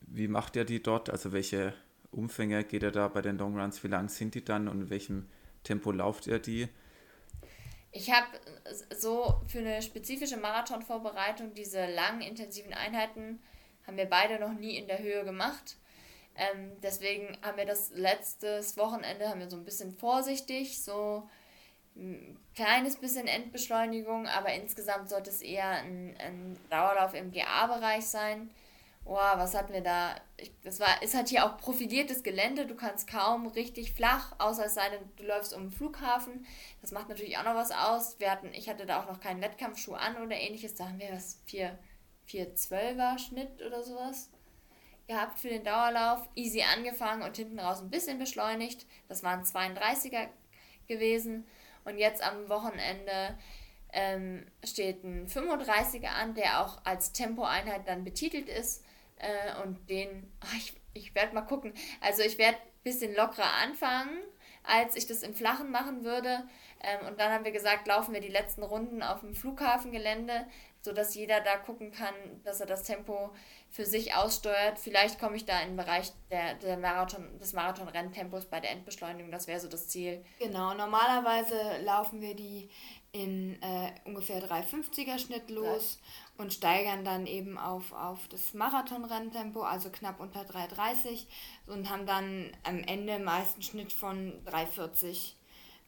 wie macht ihr die dort? Also welche Umfänge geht ihr da bei den Long Runs? Wie lang sind die dann und in welchem Tempo lauft ihr die? Ich habe so für eine spezifische Marathonvorbereitung diese langen, intensiven Einheiten haben wir beide noch nie in der Höhe gemacht. Ähm, deswegen haben wir das letztes Wochenende haben wir so ein bisschen vorsichtig, so ein kleines bisschen Endbeschleunigung, aber insgesamt sollte es eher ein, ein Dauerlauf im GA-Bereich sein. Boah, was hatten wir da? Ich, das war, ist halt hier auch profiliertes Gelände. Du kannst kaum richtig flach, außer es sei denn, du läufst um den Flughafen. Das macht natürlich auch noch was aus. Wir hatten, ich hatte da auch noch keinen Wettkampfschuh an oder ähnliches. Da haben wir was vier 412er Schnitt oder sowas gehabt für den Dauerlauf. Easy angefangen und hinten raus ein bisschen beschleunigt. Das waren 32er gewesen. Und jetzt am Wochenende ähm, steht ein 35er an, der auch als Tempoeinheit dann betitelt ist. Äh, und den, ach, ich, ich werde mal gucken. Also ich werde ein bisschen lockerer anfangen, als ich das im Flachen machen würde. Ähm, und dann haben wir gesagt, laufen wir die letzten Runden auf dem Flughafengelände sodass jeder da gucken kann, dass er das Tempo für sich aussteuert. Vielleicht komme ich da in den Bereich der, der Marathon, des Marathon-Renntempos bei der Endbeschleunigung. Das wäre so das Ziel. Genau, normalerweise laufen wir die in äh, ungefähr 350er Schnitt los. Und steigern dann eben auf, auf das Marathon-Renntempo, also knapp unter 330 und haben dann am Ende meist einen Schnitt von 340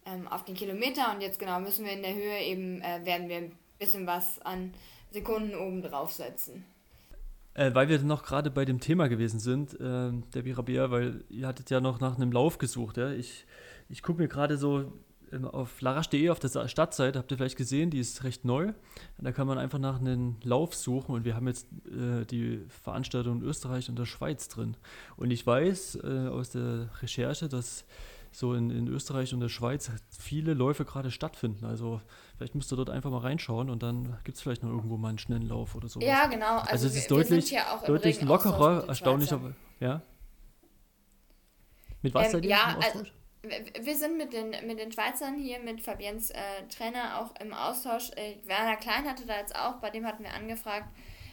ähm, auf den Kilometer und jetzt genau müssen wir in der Höhe eben, äh, werden wir bisschen was an Sekunden oben draufsetzen. Äh, weil wir noch gerade bei dem Thema gewesen sind, äh, Debbie Rabea, weil ihr hattet ja noch nach einem Lauf gesucht. Ja? Ich, ich gucke mir gerade so auf larasch.de auf der Stadtseite, habt ihr vielleicht gesehen, die ist recht neu. Da kann man einfach nach einem Lauf suchen und wir haben jetzt äh, die Veranstaltung in Österreich und der Schweiz drin. Und ich weiß äh, aus der Recherche, dass so in, in Österreich und der Schweiz viele Läufe gerade stattfinden. Also vielleicht müsst ihr dort einfach mal reinschauen und dann gibt es vielleicht noch irgendwo mal einen schnellen Lauf oder so. Ja, genau. Also, also es ist wir, deutlich, wir deutlich lockerer, erstaunlicher. Ja? Mit was ähm, seid ihr ja? Also, wir sind mit den, mit den Schweizern hier, mit Fabiens äh, Trainer auch im Austausch. Äh, Werner Klein hatte da jetzt auch, bei dem hatten wir angefragt,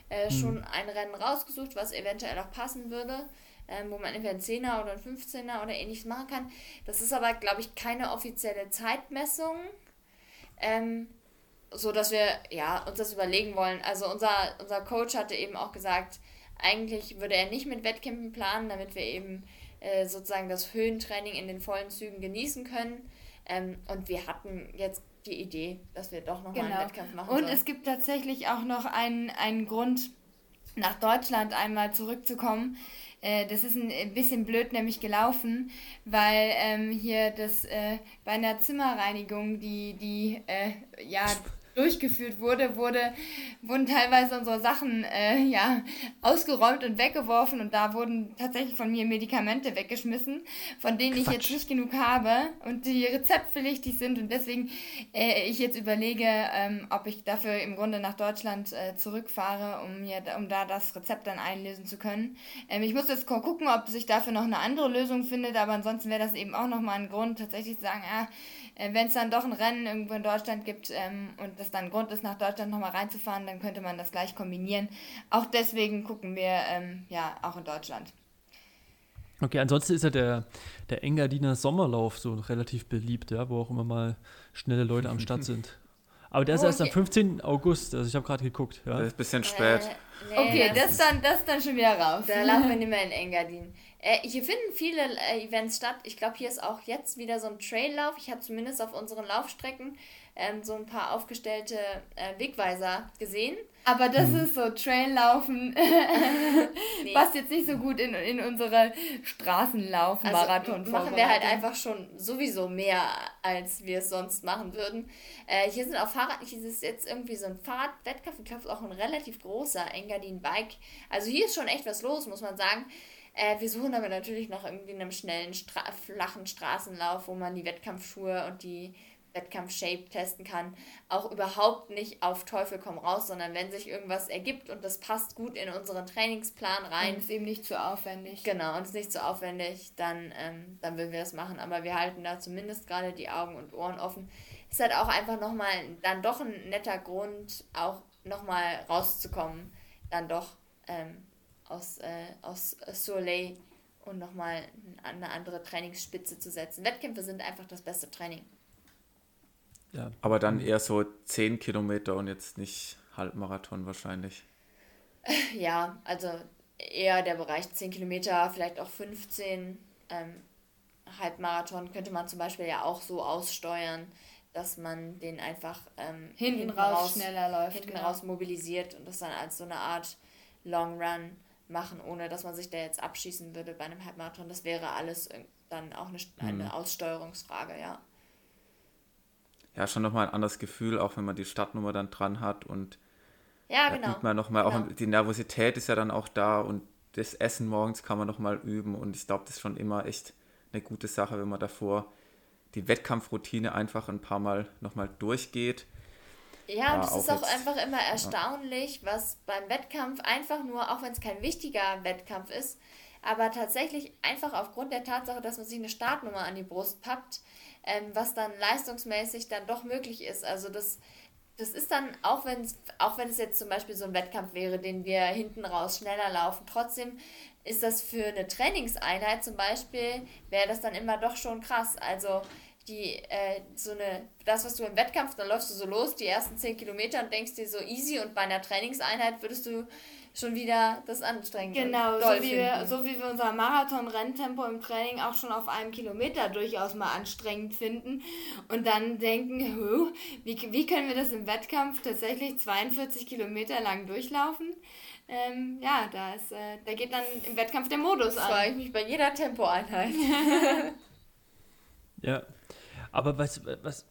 äh, hm. schon ein Rennen rausgesucht, was eventuell auch passen würde ähm, wo man entweder einen 10er oder einen 15er oder ähnliches machen kann. Das ist aber, glaube ich, keine offizielle Zeitmessung. Ähm, so dass wir ja, uns das überlegen wollen. Also unser, unser Coach hatte eben auch gesagt, eigentlich würde er nicht mit Wettkämpfen planen, damit wir eben äh, sozusagen das Höhentraining in den vollen Zügen genießen können. Ähm, und wir hatten jetzt die Idee, dass wir doch nochmal genau. einen Wettkampf machen. Und sollen. es gibt tatsächlich auch noch einen, einen Grund, nach Deutschland einmal zurückzukommen. Äh, das ist ein bisschen blöd nämlich gelaufen, weil ähm, hier das äh, bei einer Zimmerreinigung die, die äh, ja, durchgeführt wurde, wurde, wurden teilweise unsere Sachen äh, ja, ausgeräumt und weggeworfen und da wurden tatsächlich von mir Medikamente weggeschmissen, von denen Quatsch. ich jetzt nicht genug habe und die rezeptpflichtig sind und deswegen äh, ich jetzt überlege, ähm, ob ich dafür im Grunde nach Deutschland äh, zurückfahre, um, mir, um da das Rezept dann einlösen zu können. Ähm, ich muss jetzt gucken, ob sich dafür noch eine andere Lösung findet, aber ansonsten wäre das eben auch nochmal ein Grund, tatsächlich zu sagen, ah, äh, wenn es dann doch ein Rennen irgendwo in Deutschland gibt ähm, und das dann ein Grund ist, nach Deutschland nochmal reinzufahren, dann könnte man das gleich kombinieren. Auch deswegen gucken wir ähm, ja auch in Deutschland. Okay, ansonsten ist ja der, der Engadiner Sommerlauf so relativ beliebt, ja, wo auch immer mal schnelle Leute am Start sind. Aber der ist oh, erst am 15. August, also ich habe gerade geguckt. Ja. Das ist ein bisschen spät. Äh, nee, okay, das, das, dann, das dann schon wieder raus. Da laufen wir nicht mehr in Engadin. Äh, hier finden viele äh, Events statt. Ich glaube, hier ist auch jetzt wieder so ein Traillauf. Ich habe zumindest auf unseren Laufstrecken ähm, so ein paar aufgestellte äh, Wegweiser gesehen. Aber das ist so Traillaufen, nee. passt jetzt nicht so gut in, in unsere Straßenlauf-Marathon. Also machen wir halt einfach schon sowieso mehr, als wir es sonst machen würden. Äh, hier sind auch Fahrrad, hier ist jetzt irgendwie so ein Fahrradwettkampf, ich glaube, auch ein relativ großer Engadin Bike. Also hier ist schon echt was los, muss man sagen. Äh, wir suchen aber natürlich nach irgendwie einem schnellen, Stra flachen Straßenlauf, wo man die Wettkampfschuhe und die Wettkampf-Shape testen kann, auch überhaupt nicht auf Teufel komm raus, sondern wenn sich irgendwas ergibt und das passt gut in unseren Trainingsplan rein. Und ist eben nicht zu aufwendig. Genau, und ist nicht zu aufwendig, dann, ähm, dann würden wir das machen. Aber wir halten da zumindest gerade die Augen und Ohren offen. Ist halt auch einfach nochmal dann doch ein netter Grund, auch nochmal rauszukommen, dann doch ähm, aus, äh, aus Soleil und nochmal eine andere Trainingsspitze zu setzen. Wettkämpfe sind einfach das beste Training. Ja. Aber dann eher so 10 Kilometer und jetzt nicht Halbmarathon wahrscheinlich. Ja, also eher der Bereich 10 Kilometer, vielleicht auch 15. Ähm, Halbmarathon könnte man zum Beispiel ja auch so aussteuern, dass man den einfach ähm, hinten, hinten, raus, raus schneller läuft. Hinten genau. raus mobilisiert und das dann als so eine Art Long Run machen, ohne dass man sich da jetzt abschießen würde bei einem Halbmarathon. Das wäre alles dann auch eine, eine mhm. Aussteuerungsfrage, ja ja schon nochmal ein anderes Gefühl, auch wenn man die Startnummer dann dran hat und ja, genau. übt man nochmal, genau. auch die Nervosität ist ja dann auch da und das Essen morgens kann man nochmal üben und ich glaube, das ist schon immer echt eine gute Sache, wenn man davor die Wettkampfroutine einfach ein paar Mal nochmal durchgeht. Ja, und es ist auch jetzt, einfach immer erstaunlich, was beim Wettkampf einfach nur, auch wenn es kein wichtiger Wettkampf ist, aber tatsächlich einfach aufgrund der Tatsache, dass man sich eine Startnummer an die Brust pappt, ähm, was dann leistungsmäßig dann doch möglich ist. Also das, das ist dann, auch, wenn's, auch wenn es jetzt zum Beispiel so ein Wettkampf wäre, den wir hinten raus schneller laufen, trotzdem ist das für eine Trainingseinheit zum Beispiel, wäre das dann immer doch schon krass. Also die, äh, so eine, das, was du im Wettkampf, dann läufst du so los, die ersten 10 Kilometer und denkst dir so easy und bei einer Trainingseinheit würdest du schon wieder das anstrengend Genau, so wie, wir, so wie wir unser Marathon-Renntempo im Training auch schon auf einem Kilometer durchaus mal anstrengend finden und dann denken, wie, wie können wir das im Wettkampf tatsächlich 42 Kilometer lang durchlaufen? Ähm, ja, da, ist, äh, da geht dann im Wettkampf der Modus das an. Das ich mich bei jeder Tempoeinheit. ja, aber was, was,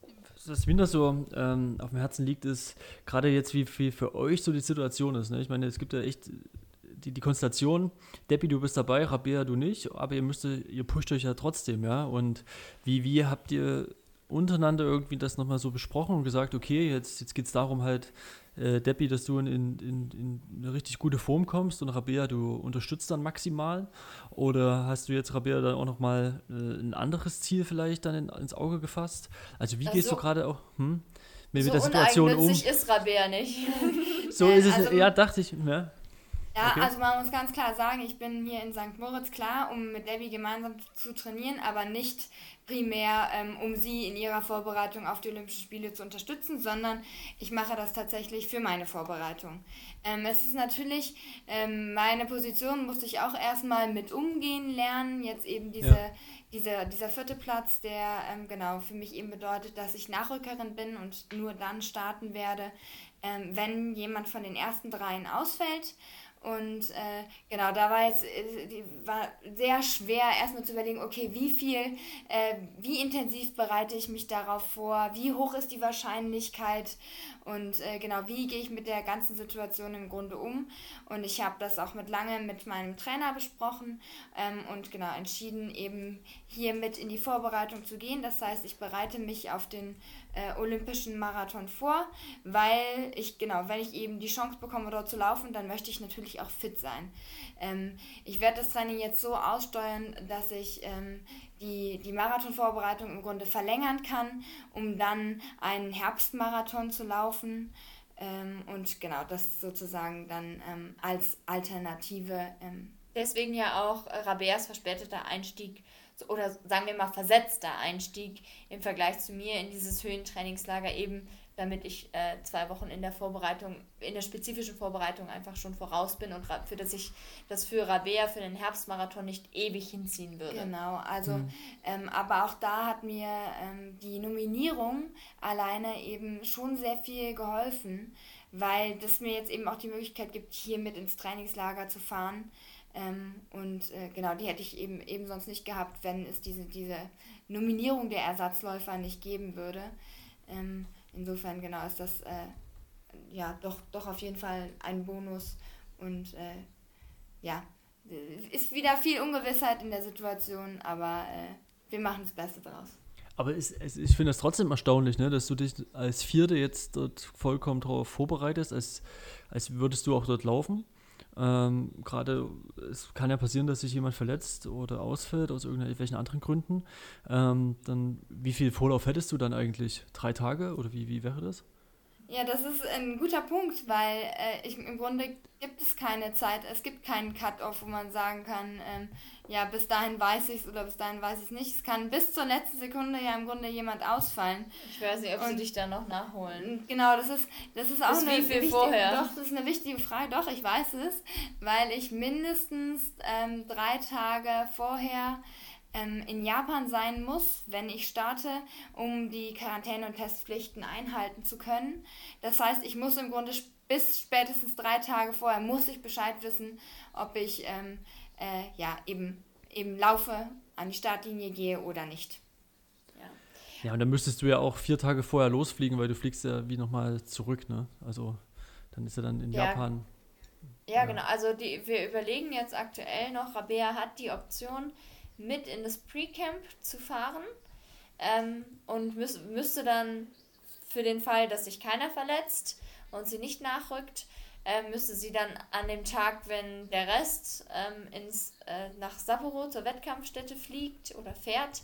was mir so ähm, auf dem Herzen liegt, ist gerade jetzt, wie, wie für euch so die Situation ist. Ne? Ich meine, es gibt ja echt die, die Konstellation, Deppi, du bist dabei, Rabea, du nicht, aber ihr müsst, ihr pusht euch ja trotzdem, ja. Und wie, wie habt ihr untereinander irgendwie das nochmal so besprochen und gesagt, okay, jetzt, jetzt geht es darum halt, äh, Deppi, dass du in, in, in, eine richtig gute Form kommst und Rabea, du unterstützt dann maximal? Oder hast du jetzt Rabea dann auch nochmal äh, ein anderes Ziel vielleicht dann in, ins Auge gefasst? Also wie also, gehst du gerade auch hm, mit, so mit der Situation um? ist Rabea nicht. so ist es, also, ja, dachte ich, ja. Ja, okay. also man muss ganz klar sagen, ich bin hier in St. Moritz klar, um mit Debbie gemeinsam zu trainieren, aber nicht primär, ähm, um sie in ihrer Vorbereitung auf die Olympischen Spiele zu unterstützen, sondern ich mache das tatsächlich für meine Vorbereitung. Ähm, es ist natürlich, ähm, meine Position musste ich auch erstmal mit umgehen lernen. Jetzt eben diese, ja. diese, dieser vierte Platz, der ähm, genau für mich eben bedeutet, dass ich Nachrückerin bin und nur dann starten werde, ähm, wenn jemand von den ersten dreien ausfällt. Und äh, genau, da war es äh, war sehr schwer, erstmal zu überlegen, okay, wie viel, äh, wie intensiv bereite ich mich darauf vor, wie hoch ist die Wahrscheinlichkeit und äh, genau, wie gehe ich mit der ganzen Situation im Grunde um. Und ich habe das auch mit lange mit meinem Trainer besprochen ähm, und genau entschieden, eben hier mit in die Vorbereitung zu gehen. Das heißt, ich bereite mich auf den äh, Olympischen Marathon vor, weil ich, genau, wenn ich eben die Chance bekomme, dort zu laufen, dann möchte ich natürlich auch fit sein. Ähm, ich werde das Training jetzt so aussteuern, dass ich ähm, die, die Marathonvorbereitung im Grunde verlängern kann, um dann einen Herbstmarathon zu laufen. Ähm, und genau, das sozusagen dann ähm, als Alternative. Ähm, Deswegen ja auch Rabeas verspäteter Einstieg oder sagen wir mal versetzter Einstieg im Vergleich zu mir in dieses Höhentrainingslager eben, damit ich äh, zwei Wochen in der Vorbereitung, in der spezifischen Vorbereitung einfach schon voraus bin und für das ich das für Rabea, für den Herbstmarathon nicht ewig hinziehen würde. Genau, also mhm. ähm, aber auch da hat mir ähm, die Nominierung alleine eben schon sehr viel geholfen, weil das mir jetzt eben auch die Möglichkeit gibt, hier mit ins Trainingslager zu fahren ähm, und äh, genau, die hätte ich eben, eben sonst nicht gehabt, wenn es diese, diese Nominierung der Ersatzläufer nicht geben würde. Ähm, insofern genau ist das äh, ja doch, doch auf jeden Fall ein Bonus und äh, ja, ist wieder viel Ungewissheit in der Situation, aber äh, wir machen das Beste draus. Aber es, es, ich finde es trotzdem erstaunlich, ne, dass du dich als Vierte jetzt dort vollkommen darauf vorbereitest, als, als würdest du auch dort laufen. Ähm, Gerade es kann ja passieren, dass sich jemand verletzt oder ausfällt aus irgendwelchen anderen Gründen. Ähm, dann wie viel Vorlauf hättest du dann eigentlich? Drei Tage oder wie, wie wäre das? Ja, das ist ein guter Punkt, weil äh, ich, im Grunde gibt es keine Zeit, es gibt keinen Cut-off, wo man sagen kann, ähm, ja, bis dahin weiß ich es oder bis dahin weiß ich es nicht. Es kann bis zur letzten Sekunde ja im Grunde jemand ausfallen. Ich weiß nicht, ob und, sie dich da noch nachholen. Genau, das ist, das ist auch das eine, wichtige, vorher? Doch, das ist eine wichtige Frage. Doch, ich weiß es, weil ich mindestens ähm, drei Tage vorher ähm, in Japan sein muss, wenn ich starte, um die Quarantäne- und Testpflichten einhalten zu können. Das heißt, ich muss im Grunde bis spätestens drei Tage vorher muss ich Bescheid wissen, ob ich ähm, äh, ja, eben, eben laufe, an die Startlinie gehe oder nicht. Ja. und dann müsstest du ja auch vier Tage vorher losfliegen, weil du fliegst ja wie nochmal zurück, ne? Also dann ist er dann in ja. Japan. Ja, ja, genau. Also die, wir überlegen jetzt aktuell noch, Rabea hat die Option, mit in das Pre-Camp zu fahren ähm, und müß, müsste dann für den Fall, dass sich keiner verletzt und sie nicht nachrückt, äh, müsste sie dann an dem Tag, wenn der Rest ähm, ins, äh, nach Sapporo zur Wettkampfstätte fliegt oder fährt,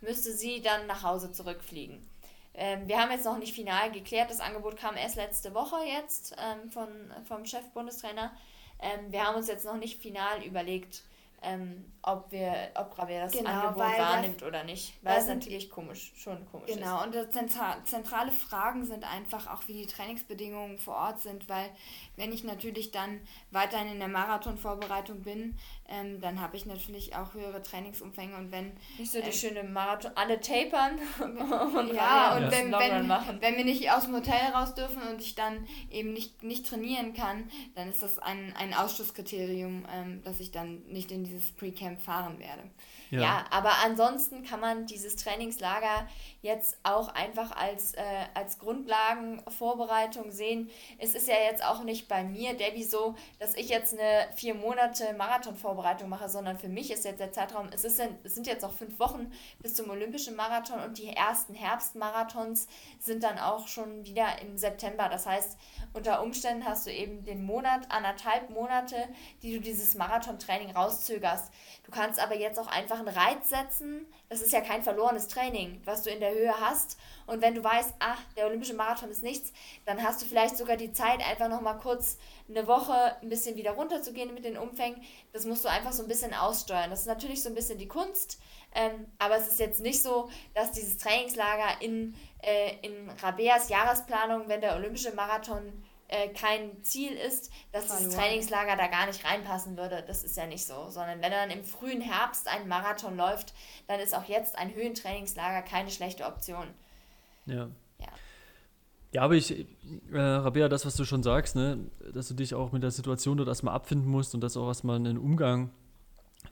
müsste sie dann nach Hause zurückfliegen. Ähm, wir haben jetzt noch nicht final geklärt, das Angebot kam erst letzte Woche jetzt ähm, von, vom Chef-Bundestrainer. Ähm, wir haben uns jetzt noch nicht final überlegt, ähm, ob wir, ob Rabea das genau, Angebot wahrnimmt oder nicht. Weil es natürlich komisch, schon komisch genau, ist. Genau, und zentrale Fragen sind einfach auch, wie die Trainingsbedingungen vor Ort sind, weil wenn ich natürlich dann weiterhin in der Marathonvorbereitung bin, ähm, dann habe ich natürlich auch höhere Trainingsumfänge und wenn... Nicht so die äh, schöne Marathon, alle tapern und Ja, und wenn, wenn, wenn wir nicht aus dem Hotel raus dürfen und ich dann eben nicht, nicht trainieren kann, dann ist das ein, ein Ausschlusskriterium, ähm, dass ich dann nicht in dieses Pre-Camp fahren werde. Ja. ja. aber ansonsten kann man dieses Trainingslager jetzt auch einfach als, äh, als Grundlagenvorbereitung sehen. Es ist ja jetzt auch nicht bei mir, Debbie, so, dass ich jetzt eine vier Monate Marathonvorbereitung mache, sondern für mich ist jetzt der Zeitraum, es, ist, es sind jetzt auch fünf Wochen bis zum Olympischen Marathon und die ersten Herbstmarathons sind dann auch schon wieder im September. Das heißt, unter Umständen hast du eben den Monat, anderthalb Monate, die du dieses Marathontraining rauszögerst. Du kannst aber jetzt auch einfach einen Reiz setzen. Das ist ja kein verlorenes Training, was du in der Höhe hast. Und wenn du weißt, ach, der olympische Marathon ist nichts, dann hast du vielleicht sogar die Zeit, einfach nochmal kurz eine Woche ein bisschen wieder runterzugehen mit den Umfängen. Das musst du einfach so ein bisschen aussteuern. Das ist natürlich so ein bisschen die Kunst. Ähm, aber es ist jetzt nicht so, dass dieses Trainingslager in, äh, in Rabeas Jahresplanung, wenn der olympische Marathon äh, kein Ziel ist, dass Verloren. das Trainingslager da gar nicht reinpassen würde. Das ist ja nicht so. Sondern wenn dann im frühen Herbst ein Marathon läuft, dann ist auch jetzt ein Höhentrainingslager keine schlechte Option. Ja. ja. Ja, aber ich, äh, Rabea, das, was du schon sagst, ne, dass du dich auch mit der Situation dort erstmal abfinden musst und dass auch erstmal einen Umgang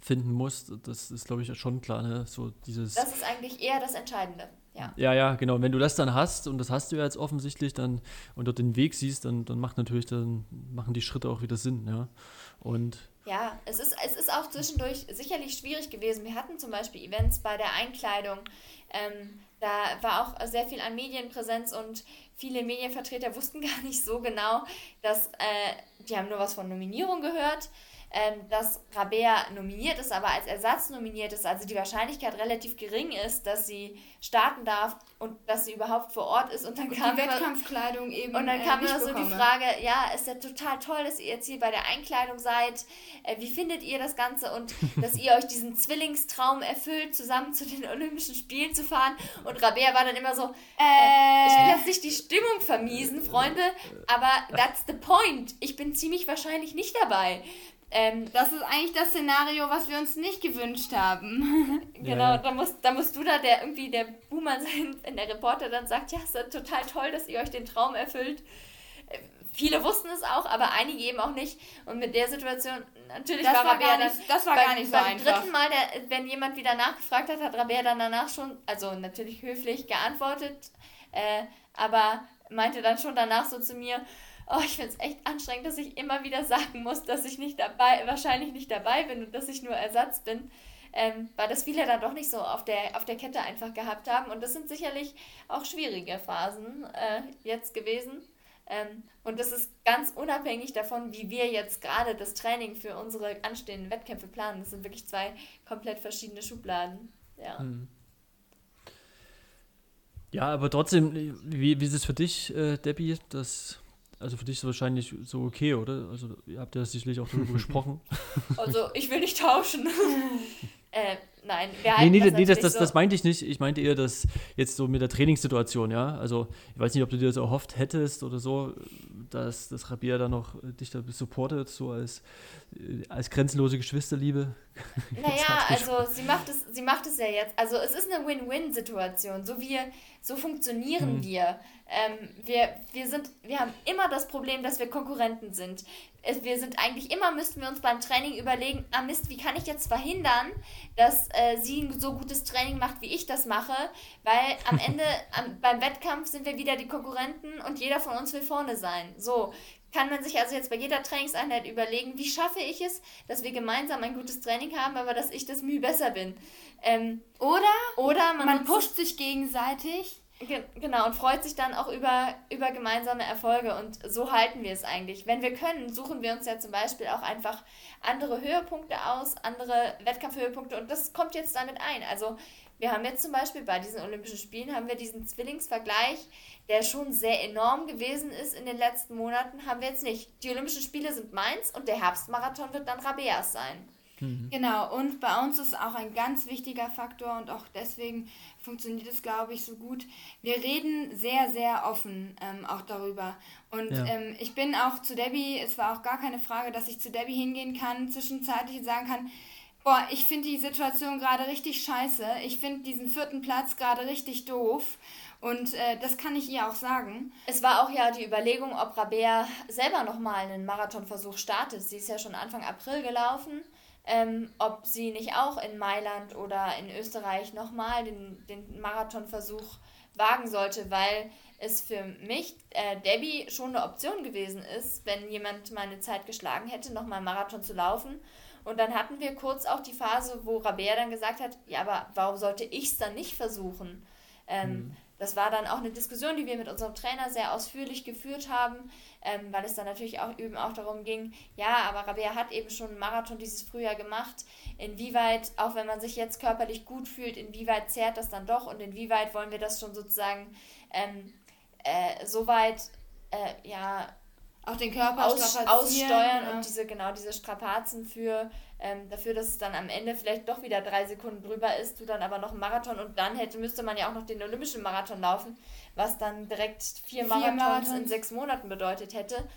finden musst, das ist, glaube ich, schon klar, ne? So dieses. Das ist eigentlich eher das Entscheidende. Ja. ja, ja, genau. Wenn du das dann hast, und das hast du ja jetzt offensichtlich, dann und dort den Weg siehst, dann, dann macht natürlich, dann machen die Schritte auch wieder Sinn, ja. Und ja, es ist, es ist auch zwischendurch sicherlich schwierig gewesen. Wir hatten zum Beispiel Events bei der Einkleidung. Ähm, da war auch sehr viel an Medienpräsenz und viele Medienvertreter wussten gar nicht so genau, dass äh, die haben nur was von Nominierung gehört ähm, dass Rabea nominiert ist, aber als Ersatz nominiert ist, also die Wahrscheinlichkeit relativ gering ist, dass sie starten darf und dass sie überhaupt vor Ort ist. Und dann und kam die Wettkampfkleidung eben. Und dann äh, kam immer so bekomme. die Frage, ja, ist ja total toll, dass ihr jetzt hier bei der Einkleidung seid. Äh, wie findet ihr das Ganze und dass ihr euch diesen Zwillingstraum erfüllt, zusammen zu den Olympischen Spielen zu fahren? Und Rabea war dann immer so, äh, ich will jetzt nicht die Stimmung vermiesen, Freunde, aber that's the point. Ich bin ziemlich wahrscheinlich nicht dabei. Ähm, das ist eigentlich das Szenario, was wir uns nicht gewünscht haben. genau, ja. da, musst, da musst du da der irgendwie der Boomer sein, wenn der Reporter dann sagt, ja, es ist total toll, dass ihr euch den Traum erfüllt. Äh, viele wussten es auch, aber einige eben auch nicht. Und mit der Situation, natürlich das war, war Rabea nicht, das war beim, gar nicht so beim einfach. dritten Mal, der, wenn jemand wieder nachgefragt hat, hat Rabea dann danach schon, also natürlich höflich geantwortet, äh, aber meinte dann schon danach so zu mir, oh, ich finde es echt anstrengend, dass ich immer wieder sagen muss, dass ich nicht dabei, wahrscheinlich nicht dabei bin und dass ich nur Ersatz bin. Ähm, weil das viele dann doch nicht so auf der, auf der Kette einfach gehabt haben. Und das sind sicherlich auch schwierige Phasen äh, jetzt gewesen. Ähm, und das ist ganz unabhängig davon, wie wir jetzt gerade das Training für unsere anstehenden Wettkämpfe planen. Das sind wirklich zwei komplett verschiedene Schubladen. Ja. Hm. Ja, aber trotzdem, wie, wie ist es für dich, äh, Debbie, dass also für dich ist es wahrscheinlich so okay, oder? Also ihr habt ja sicherlich auch darüber gesprochen. Also ich will nicht tauschen. äh, nein, wir nee, nee, das, nee, das, das, so. das meinte ich nicht. Ich meinte eher, dass jetzt so mit der Trainingssituation, ja. Also ich weiß nicht, ob du dir das erhofft hättest oder so, dass das Rabia da noch dich da supportet, so als, äh, als grenzenlose Geschwisterliebe. Naja, also sie macht es, sie macht es ja jetzt. Also es ist eine Win-Win-Situation. So wir, so funktionieren hm. wir. Ähm, wir, wir, sind, wir haben immer das Problem, dass wir Konkurrenten sind. Es, wir sind eigentlich immer, müssten wir uns beim Training überlegen, ah Mist, wie kann ich jetzt verhindern, dass äh, sie ein so gutes Training macht, wie ich das mache, weil am Ende am, beim Wettkampf sind wir wieder die Konkurrenten und jeder von uns will vorne sein. So, kann man sich also jetzt bei jeder Trainingseinheit überlegen, wie schaffe ich es, dass wir gemeinsam ein gutes Training haben, aber dass ich das Mühe besser bin. Ähm, oder, oder man, man pusht sich gegenseitig genau, und freut sich dann auch über, über gemeinsame Erfolge. Und so halten wir es eigentlich. Wenn wir können, suchen wir uns ja zum Beispiel auch einfach andere Höhepunkte aus, andere Wettkampfhöhepunkte. Und das kommt jetzt damit ein. Also wir haben jetzt zum Beispiel bei diesen Olympischen Spielen haben wir diesen Zwillingsvergleich, der schon sehr enorm gewesen ist in den letzten Monaten, haben wir jetzt nicht. Die Olympischen Spiele sind meins und der Herbstmarathon wird dann Rabeas sein. Mhm. Genau, und bei uns ist auch ein ganz wichtiger Faktor und auch deswegen funktioniert es, glaube ich, so gut. Wir reden sehr, sehr offen ähm, auch darüber. Und ja. ähm, ich bin auch zu Debbie, es war auch gar keine Frage, dass ich zu Debbie hingehen kann, zwischenzeitlich sagen kann, boah, ich finde die Situation gerade richtig scheiße, ich finde diesen vierten Platz gerade richtig doof. Und äh, das kann ich ihr auch sagen. Es war auch ja die Überlegung, ob Rabea selber nochmal einen Marathonversuch startet. Sie ist ja schon Anfang April gelaufen ähm, ob sie nicht auch in Mailand oder in Österreich nochmal den, den Marathonversuch wagen sollte, weil es für mich, äh, Debbie, schon eine Option gewesen ist, wenn jemand meine Zeit geschlagen hätte, nochmal Marathon zu laufen. Und dann hatten wir kurz auch die Phase, wo Rabea dann gesagt hat, ja, aber warum sollte ich es dann nicht versuchen? Ähm, mhm. Das war dann auch eine Diskussion, die wir mit unserem Trainer sehr ausführlich geführt haben, ähm, weil es dann natürlich auch eben auch darum ging, ja, aber Rabea hat eben schon einen Marathon dieses Frühjahr gemacht. Inwieweit, auch wenn man sich jetzt körperlich gut fühlt, inwieweit zehrt das dann doch und inwieweit wollen wir das schon sozusagen ähm, äh, so weit, äh, ja, auch den Körper aus, aussteuern ja. und diese genau diese Strapazen für ähm, dafür, dass es dann am Ende vielleicht doch wieder drei Sekunden drüber ist, du dann aber noch einen Marathon und dann hätte, müsste man ja auch noch den Olympischen Marathon laufen, was dann direkt vier, vier Marathons, Marathons, in sechs Monaten bedeutet hätte.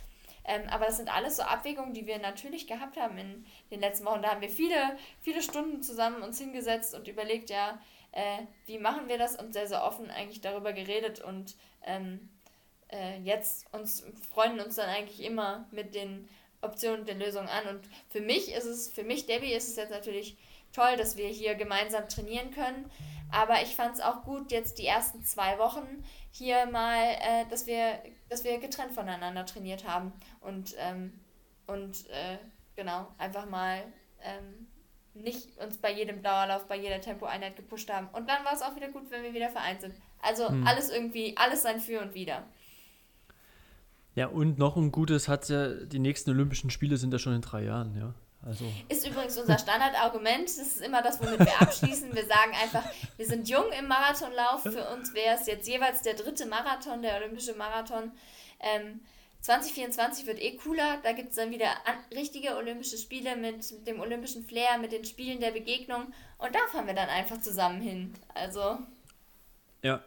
Ähm, aber das sind alles so Abwägungen, die wir natürlich gehabt haben in den letzten Wochen. Da haben wir viele, viele Stunden zusammen uns hingesetzt und überlegt, ja, äh, wie machen wir das und sehr, sehr offen eigentlich darüber geredet und ähm, äh, jetzt uns freuen uns dann eigentlich immer mit den Optionen der Lösung an. Und für mich ist es, für mich, Debbie, ist es jetzt natürlich toll, dass wir hier gemeinsam trainieren können. Aber ich fand es auch gut, jetzt die ersten zwei Wochen hier mal, äh, dass, wir, dass wir getrennt voneinander trainiert haben. Und, ähm, und äh, genau, einfach mal ähm, nicht uns bei jedem Dauerlauf, bei jeder Tempoeinheit gepusht haben. Und dann war es auch wieder gut, wenn wir wieder vereint sind. Also hm. alles irgendwie, alles sein Für und Wider. Ja, und noch ein gutes hat ja, die nächsten Olympischen Spiele sind ja schon in drei Jahren, ja. Also. Ist übrigens unser Standardargument. Das ist immer das, womit wir abschließen. Wir sagen einfach, wir sind jung im Marathonlauf. Für uns wäre es jetzt jeweils der dritte Marathon, der olympische Marathon. Ähm, 2024 wird eh cooler. Da gibt es dann wieder richtige Olympische Spiele mit dem olympischen Flair, mit den Spielen der Begegnung. Und da fahren wir dann einfach zusammen hin. Also. Ja,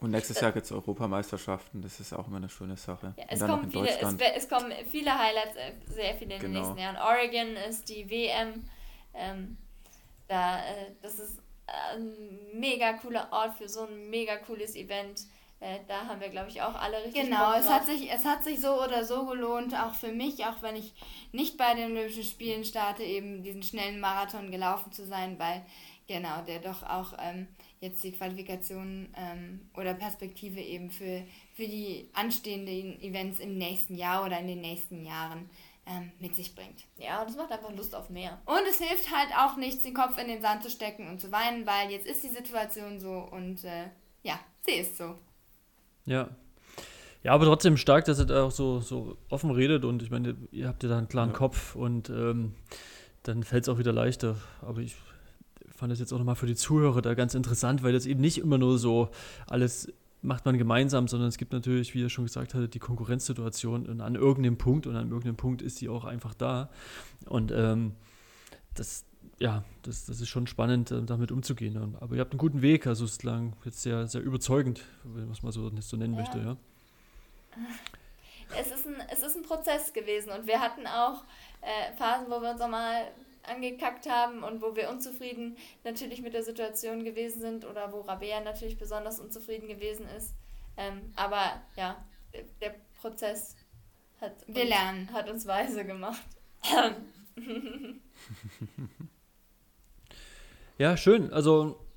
und nächstes Jahr gibt es Europameisterschaften, das ist auch immer eine schöne Sache. Ja, es, kommen viele, es, es, kommen viele Highlights, äh, sehr viele in genau. den nächsten Jahren. Oregon ist die WM. Ähm, da, äh, das ist ein mega cooler Ort für so ein mega cooles Event. Äh, da haben wir, glaube ich, auch alle richtig Genau, es hat, sich, es hat sich so oder so gelohnt, auch für mich, auch wenn ich nicht bei den Olympischen Spielen starte, eben diesen schnellen Marathon gelaufen zu sein, weil genau, der doch auch ähm, jetzt die Qualifikation ähm, oder Perspektive eben für, für die anstehenden Events im nächsten Jahr oder in den nächsten Jahren ähm, mit sich bringt. Ja, und es macht einfach Lust auf mehr. Und es hilft halt auch nichts, den Kopf in den Sand zu stecken und zu weinen, weil jetzt ist die Situation so und äh, ja, sie ist so. Ja. Ja, aber trotzdem stark, dass ihr da auch so, so offen redet und ich meine, ihr habt ja da einen klaren ja. Kopf und ähm, dann fällt es auch wieder leichter. Aber ich fand das jetzt auch nochmal für die Zuhörer da ganz interessant, weil das eben nicht immer nur so alles macht man gemeinsam, sondern es gibt natürlich, wie ihr schon gesagt hattet, die Konkurrenzsituation und an irgendeinem Punkt und an irgendeinem Punkt ist sie auch einfach da. Und ähm, das, ja, das, das ist schon spannend, äh, damit umzugehen. Aber ihr habt einen guten Weg, also es klang jetzt sehr, sehr überzeugend, was man so, nicht so nennen ja. möchte, ja. Es ist, ein, es ist ein Prozess gewesen und wir hatten auch äh, Phasen, wo wir uns auch mal angekackt haben und wo wir unzufrieden natürlich mit der Situation gewesen sind oder wo Rabea natürlich besonders unzufrieden gewesen ist. Ähm, aber ja, der, der Prozess hat wir uns, lernen. hat uns weise gemacht. ja, schön. Also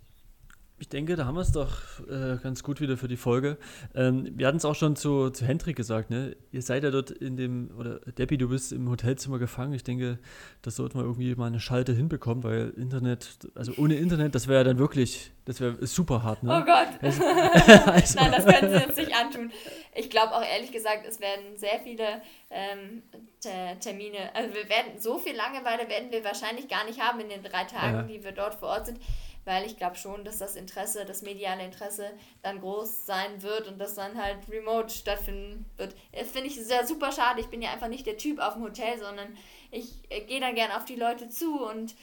ich denke, da haben wir es doch äh, ganz gut wieder für die Folge. Ähm, wir hatten es auch schon zu, zu Hendrik gesagt, ne? Ihr seid ja dort in dem, oder Debbie, du bist im Hotelzimmer gefangen. Ich denke, das sollte man irgendwie mal eine Schalte hinbekommen, weil Internet, also ohne Internet, das wäre ja dann wirklich, das wäre super hart, ne? Oh Gott. Also, also, Nein, das können Sie uns nicht antun. Ich glaube auch ehrlich gesagt, es werden sehr viele ähm, Termine, also wir werden, so viel Langeweile werden wir wahrscheinlich gar nicht haben in den drei Tagen, ja. die wir dort vor Ort sind weil ich glaube schon, dass das Interesse, das mediale Interesse dann groß sein wird und das dann halt remote stattfinden wird. Das finde ich sehr super schade. Ich bin ja einfach nicht der Typ auf dem Hotel, sondern ich äh, gehe dann gern auf die Leute zu und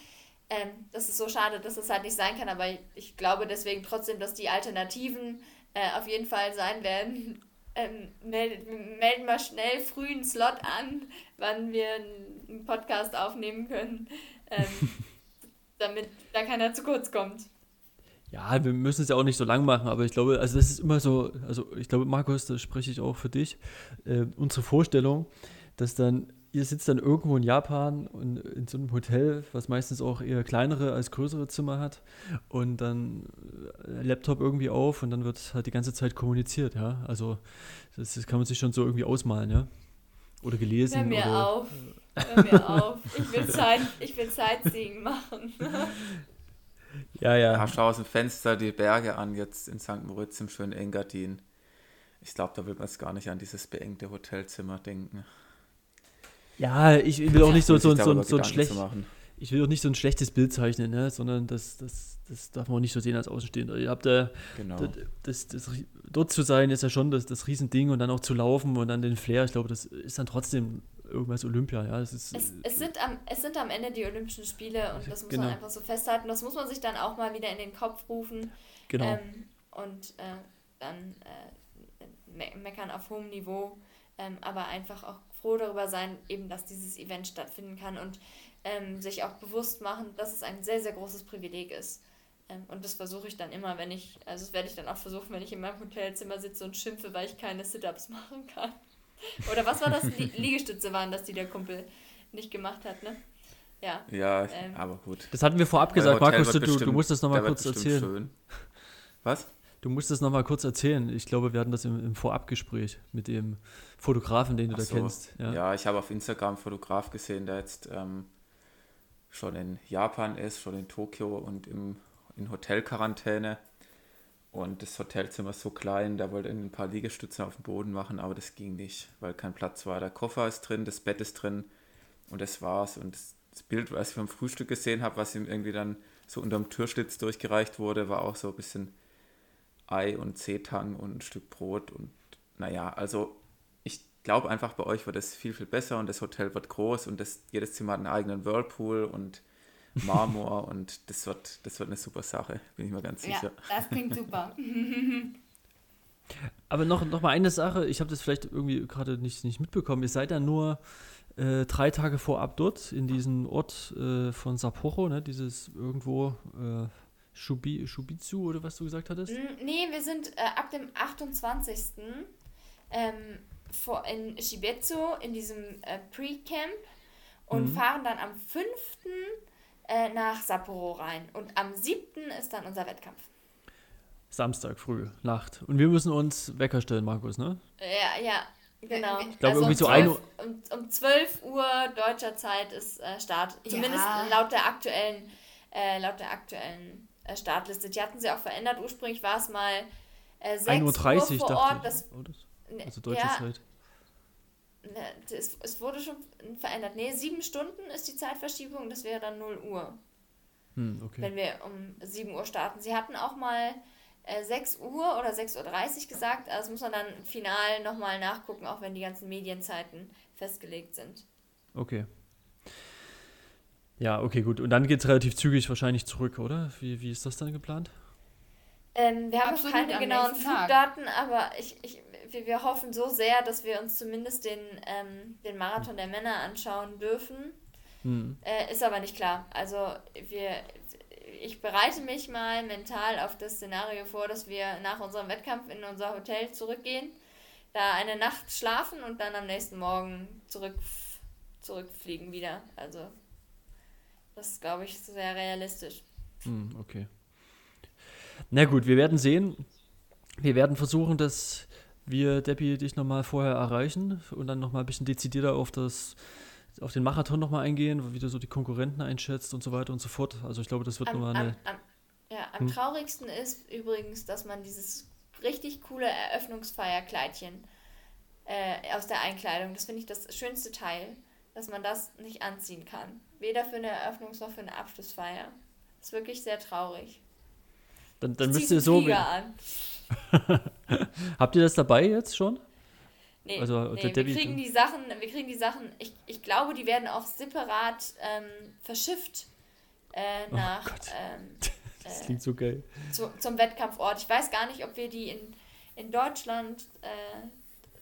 ähm, das ist so schade, dass das halt nicht sein kann, aber ich, glaube deswegen trotzdem, dass die Alternativen äh, auf jeden Fall sein werden. Ähm, melden wir schnell früh einen Slot an, wann wir einen Podcast aufnehmen können. Ähm, damit da keiner zu kurz kommt. Ja, wir müssen es ja auch nicht so lang machen, aber ich glaube, also das ist immer so, also ich glaube, Markus, da spreche ich auch für dich, äh, unsere Vorstellung, dass dann, ihr sitzt dann irgendwo in Japan und in so einem Hotel, was meistens auch eher kleinere als größere Zimmer hat und dann äh, Laptop irgendwie auf und dann wird halt die ganze Zeit kommuniziert, ja, also das, das kann man sich schon so irgendwie ausmalen, ja, oder gelesen. Hör mir oder, auf. Hör mir auf. Ich will, Zeit, ich will Sightseeing machen. Ja, ja. ja. Schau aus dem Fenster die Berge an, jetzt in St. Moritz im schönen Engadin. Ich glaube, da will man es gar nicht an dieses beengte Hotelzimmer denken. Ja, ich will auch nicht so, so, so, so ein schlecht, ich will auch nicht so ein schlechtes Bild zeichnen, ne? sondern das, das, das darf man auch nicht so sehen als Außenstehender. Ihr habt da, genau. das, das, das, dort zu sein ist ja schon das, das Riesending und dann auch zu laufen und dann den Flair. Ich glaube, das ist dann trotzdem irgendwas Olympia. Ja, es, ist, es, es, sind am, es sind am Ende die Olympischen Spiele und das muss genau. man einfach so festhalten. Das muss man sich dann auch mal wieder in den Kopf rufen. Genau. Ähm, und äh, dann äh, me meckern auf hohem Niveau, ähm, aber einfach auch froh darüber sein, eben, dass dieses Event stattfinden kann und ähm, sich auch bewusst machen, dass es ein sehr, sehr großes Privileg ist, Ähm, und das versuche ich dann immer, wenn ich, also das werde ich dann auch versuchen, wenn ich in meinem Hotelzimmer sitze und schimpfe, weil ich keine Sit-Ups machen kann. Oder was war das? Liegestütze waren das, die der Kumpel nicht gemacht hat, ne? Ja. Ja, ähm, aber gut. Das hatten wir vorab gesagt, Markus, du, bestimmt, du musst das nochmal kurz erzählen. Schön. Was? Du musst das nochmal kurz erzählen. Ich glaube, wir hatten das im, im Vorabgespräch mit dem Fotografen, den du Ach da so. kennst. Ja, ja ich habe auf Instagram einen Fotograf gesehen, der jetzt ähm, schon in Japan ist, schon in Tokio und im, in Hotelquarantäne. Und das Hotelzimmer ist so klein, der wollte ein paar Liegestützen auf dem Boden machen, aber das ging nicht, weil kein Platz war. Der Koffer ist drin, das Bett ist drin und das war's. Und das, das Bild, was ich vom Frühstück gesehen habe, was ihm irgendwie dann so unterm Türschlitz durchgereicht wurde, war auch so ein bisschen Ei und Seetang und ein Stück Brot. Und naja, also ich glaube einfach, bei euch wird es viel, viel besser und das Hotel wird groß und das, jedes Zimmer hat einen eigenen Whirlpool und Marmor und das wird, das wird eine super Sache, bin ich mir ganz sicher. Ja, das klingt super. Aber noch, noch mal eine Sache, ich habe das vielleicht irgendwie gerade nicht, nicht mitbekommen. Ihr seid ja nur äh, drei Tage vorab dort, in diesem Ort äh, von Sapporo, ne? dieses irgendwo äh, Shubi, Shubitsu oder was du gesagt hattest? Nee, wir sind äh, ab dem 28. Ähm, vor, in Shibetsu in diesem äh, Pre-Camp und mhm. fahren dann am 5. Äh, nach Sapporo rein. Und am 7. ist dann unser Wettkampf. Samstag früh, Nacht. Und wir müssen uns Wecker stellen, Markus, ne? Ja, ja, genau. Ich glaube, also irgendwie um so 1 Uhr. Um, um 12 Uhr deutscher Zeit ist äh, Start. Zumindest ja. laut der aktuellen, äh, laut der aktuellen äh, Startliste. Die hatten sie auch verändert. Ursprünglich war es mal äh, 6 1.30 Uhr vor Ort. Ich, das, ne, also deutsche ja, Zeit. Ne, es, es wurde schon verändert. Nee, sieben Stunden ist die Zeitverschiebung, das wäre dann 0 Uhr. Hm, okay. Wenn wir um 7 Uhr starten. Sie hatten auch mal äh, 6 Uhr oder 6.30 Uhr gesagt. Also muss man dann final nochmal nachgucken, auch wenn die ganzen Medienzeiten festgelegt sind. Okay. Ja, okay, gut. Und dann geht es relativ zügig wahrscheinlich zurück, oder? Wie, wie ist das dann geplant? Ähm, wir haben noch keine genauen Flugdaten, aber ich, ich, wir, wir hoffen so sehr, dass wir uns zumindest den, ähm, den Marathon der Männer anschauen dürfen. Mhm. Äh, ist aber nicht klar. Also wir, ich bereite mich mal mental auf das Szenario vor, dass wir nach unserem Wettkampf in unser Hotel zurückgehen, da eine Nacht schlafen und dann am nächsten Morgen zurück, zurückfliegen wieder. Also das ist, glaube ich, sehr realistisch. Hm, okay. Na gut, wir werden sehen. Wir werden versuchen, dass wir, Debbie, dich nochmal vorher erreichen und dann nochmal ein bisschen dezidierter auf das auf den Marathon nochmal eingehen, wie du so die Konkurrenten einschätzt und so weiter und so fort. Also ich glaube, das wird nochmal eine. Am, ja, am hm? traurigsten ist übrigens, dass man dieses richtig coole Eröffnungsfeierkleidchen äh, aus der Einkleidung, das finde ich das schönste Teil, dass man das nicht anziehen kann. Weder für eine Eröffnungs- noch für eine Abschlussfeier. Das ist wirklich sehr traurig. Dann, dann müsst ihr so. An. Habt ihr das dabei jetzt schon? Nee, also, nee wir kriegen die Sachen, wir kriegen die Sachen, ich, ich glaube, die werden auch separat ähm, verschifft äh, oh nach. Oh ähm, das klingt so geil. Zu, zum Wettkampfort. Ich weiß gar nicht, ob wir die in, in Deutschland. Äh,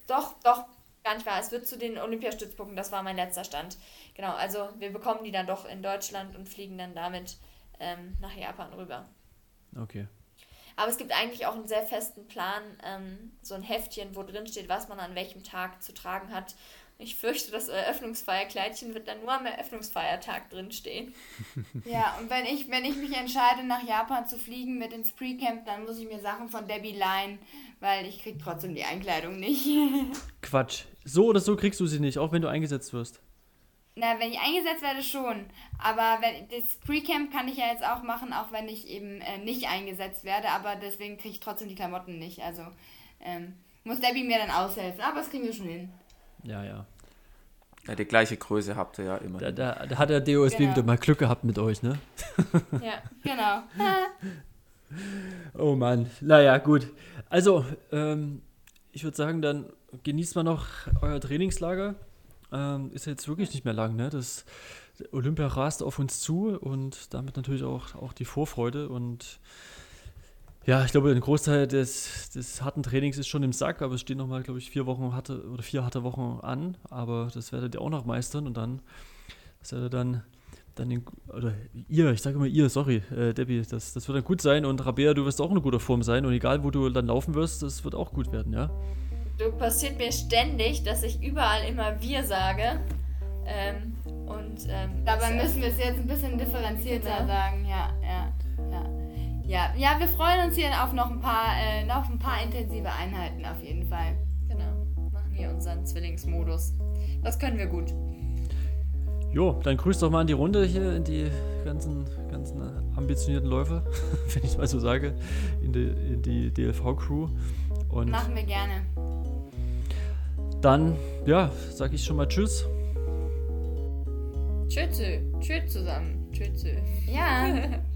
doch, doch, gar nicht wahr. Es wird zu den Olympiastützpunkten, das war mein letzter Stand. Genau, also wir bekommen die dann doch in Deutschland und fliegen dann damit ähm, nach Japan rüber. Okay. Aber es gibt eigentlich auch einen sehr festen Plan, ähm, so ein Heftchen, wo drin steht, was man an welchem Tag zu tragen hat. Ich fürchte, das Eröffnungsfeierkleidchen wird dann nur am Eröffnungsfeiertag drinstehen. Ja, und wenn ich, wenn ich mich entscheide, nach Japan zu fliegen mit ins Pre-Camp, dann muss ich mir Sachen von Debbie leihen, weil ich krieg trotzdem die Einkleidung nicht. Quatsch. So oder so kriegst du sie nicht, auch wenn du eingesetzt wirst. Na, wenn ich eingesetzt werde, schon. Aber wenn, das Pre-Camp kann ich ja jetzt auch machen, auch wenn ich eben äh, nicht eingesetzt werde. Aber deswegen kriege ich trotzdem die Klamotten nicht. Also ähm, muss Debbie mir dann aushelfen. Aber das kriegen wir schon hin. Ja, ja. Ja, die gleiche Größe habt ihr ja immer. Da, da, da hat der DOSB genau. wieder mal Glück gehabt mit euch, ne? ja, genau. oh Mann. Naja, gut. Also, ähm, ich würde sagen, dann genießt mal noch euer Trainingslager ähm, ist jetzt wirklich nicht mehr lang. Ne? Das Olympia rast auf uns zu und damit natürlich auch, auch die Vorfreude. Und ja, ich glaube, ein Großteil des, des harten Trainings ist schon im Sack, aber es stehen nochmal, glaube ich, vier Wochen harte oder vier harte Wochen an. Aber das werdet ihr auch noch meistern und dann, werdet ihr dann dann in, oder ihr, ich sage immer ihr, sorry, äh, Debbie, das, das wird dann gut sein und Rabea, du wirst auch in guter Form sein und egal wo du dann laufen wirst, das wird auch gut werden, ja? Du passiert mir ständig, dass ich überall immer wir sage. Ähm, und ähm, dabei müssen wir es jetzt ein bisschen differenzierter genau. sagen, ja, ja, ja. Ja, ja, wir freuen uns hier auf noch ein paar, äh, noch ein paar intensive Einheiten auf jeden Fall. Genau, machen wir unseren Zwillingsmodus. Das können wir gut. Jo, dann grüß doch mal in die Runde hier, in die ganzen, ganzen ambitionierten Läufer, wenn ich es mal so sage, in die, in die DLV-Crew. Machen wir gerne. Dann, ja, sag ich schon mal Tschüss. Tschüss. Tschüss zusammen. Tschüss. Ja.